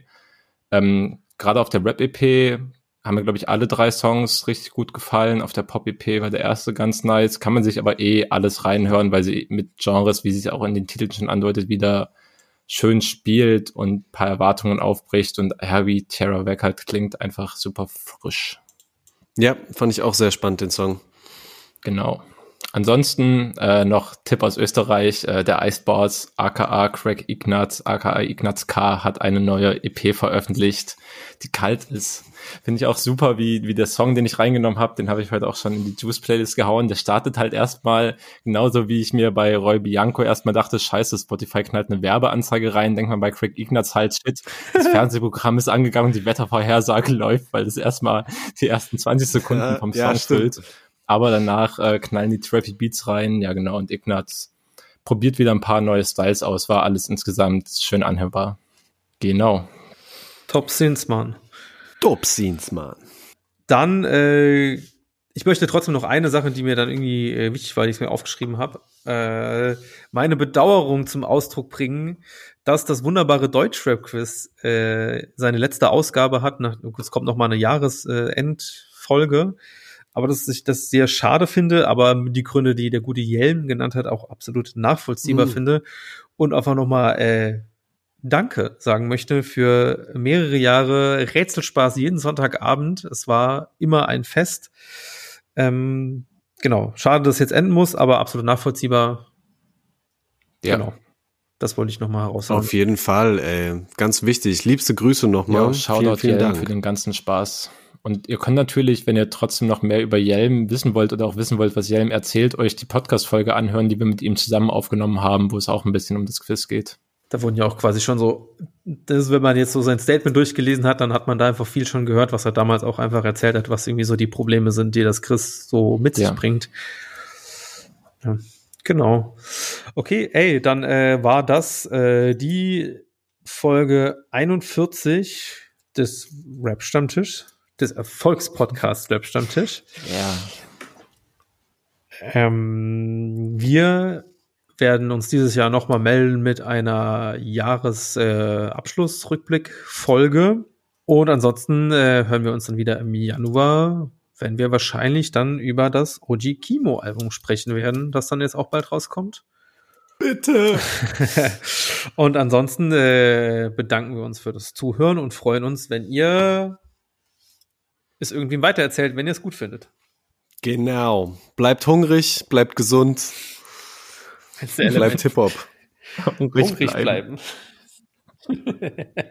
Ähm, Gerade auf der Rap EP haben mir glaube ich alle drei Songs richtig gut gefallen. Auf der Pop EP war der erste ganz nice, kann man sich aber eh alles reinhören, weil sie mit Genres, wie sie es auch in den Titeln schon andeutet, wieder schön spielt und paar Erwartungen aufbricht und ja, wie Tierra Wack halt klingt, einfach super frisch. Ja, fand ich auch sehr spannend, den Song. Genau. Ansonsten äh, noch Tipp aus Österreich, äh, der Iceboss aka Craig Ignatz, aka Ignatz K hat eine neue EP veröffentlicht, die kalt ist. Finde ich auch super, wie, wie der Song, den ich reingenommen habe, den habe ich heute auch schon in die Juice-Playlist gehauen. Der startet halt erstmal genauso, wie ich mir bei Roy Bianco erstmal dachte, scheiße, Spotify knallt eine Werbeanzeige rein, denkt man bei Craig Ignatz halt, shit, das (laughs) Fernsehprogramm ist angegangen, die Wettervorhersage (laughs) läuft, weil das erstmal die ersten 20 Sekunden vom Song ja, füllt aber danach äh, knallen die Trappy Beats rein, ja genau, und Ignaz probiert wieder ein paar neue Styles aus, war alles insgesamt schön anhörbar. Genau. Top Scenes, Mann. Top Scenes, Mann. Dann, äh, ich möchte trotzdem noch eine Sache, die mir dann irgendwie äh, wichtig war, die ich mir aufgeschrieben habe, äh, meine Bedauerung zum Ausdruck bringen, dass das wunderbare Deutschrap-Quiz äh, seine letzte Ausgabe hat. Nach, es kommt noch mal eine Jahresendfolge. Äh, aber dass ich das sehr schade finde, aber die Gründe, die der gute Jelm genannt hat, auch absolut nachvollziehbar mhm. finde und einfach nochmal äh, Danke sagen möchte für mehrere Jahre Rätselspaß jeden Sonntagabend. Es war immer ein Fest. Ähm, genau, schade, dass es jetzt enden muss, aber absolut nachvollziehbar. Ja. Genau. Das wollte ich nochmal heraushauen. Auf jeden Fall, ey. Ganz wichtig. Liebste Grüße nochmal. Ja, Shoutout vielen, vielen Dank für den ganzen Spaß. Und ihr könnt natürlich, wenn ihr trotzdem noch mehr über Jelm wissen wollt oder auch wissen wollt, was Jelm erzählt, euch die Podcast-Folge anhören, die wir mit ihm zusammen aufgenommen haben, wo es auch ein bisschen um das Quiz geht. Da wurden ja auch quasi schon so, das, wenn man jetzt so sein Statement durchgelesen hat, dann hat man da einfach viel schon gehört, was er damals auch einfach erzählt hat, was irgendwie so die Probleme sind, die das Chris so mit sich ja. bringt. Ja. Genau. Okay, ey, dann äh, war das äh, die Folge 41 des Rap-Stammtisch, des Erfolgspodcasts Rap-Stammtisch. Ja. Ähm, wir werden uns dieses Jahr nochmal melden mit einer Jahresabschlussrückblick-Folge. Äh, Und ansonsten äh, hören wir uns dann wieder im Januar wenn wir wahrscheinlich dann über das OG Kimo Album sprechen werden, das dann jetzt auch bald rauskommt. Bitte. (laughs) und ansonsten äh, bedanken wir uns für das Zuhören und freuen uns, wenn ihr es irgendwie weitererzählt, wenn ihr es gut findet. Genau. Bleibt hungrig, bleibt gesund. Bleibt Hip-Hop. Hungrig, hungrig bleiben. bleiben.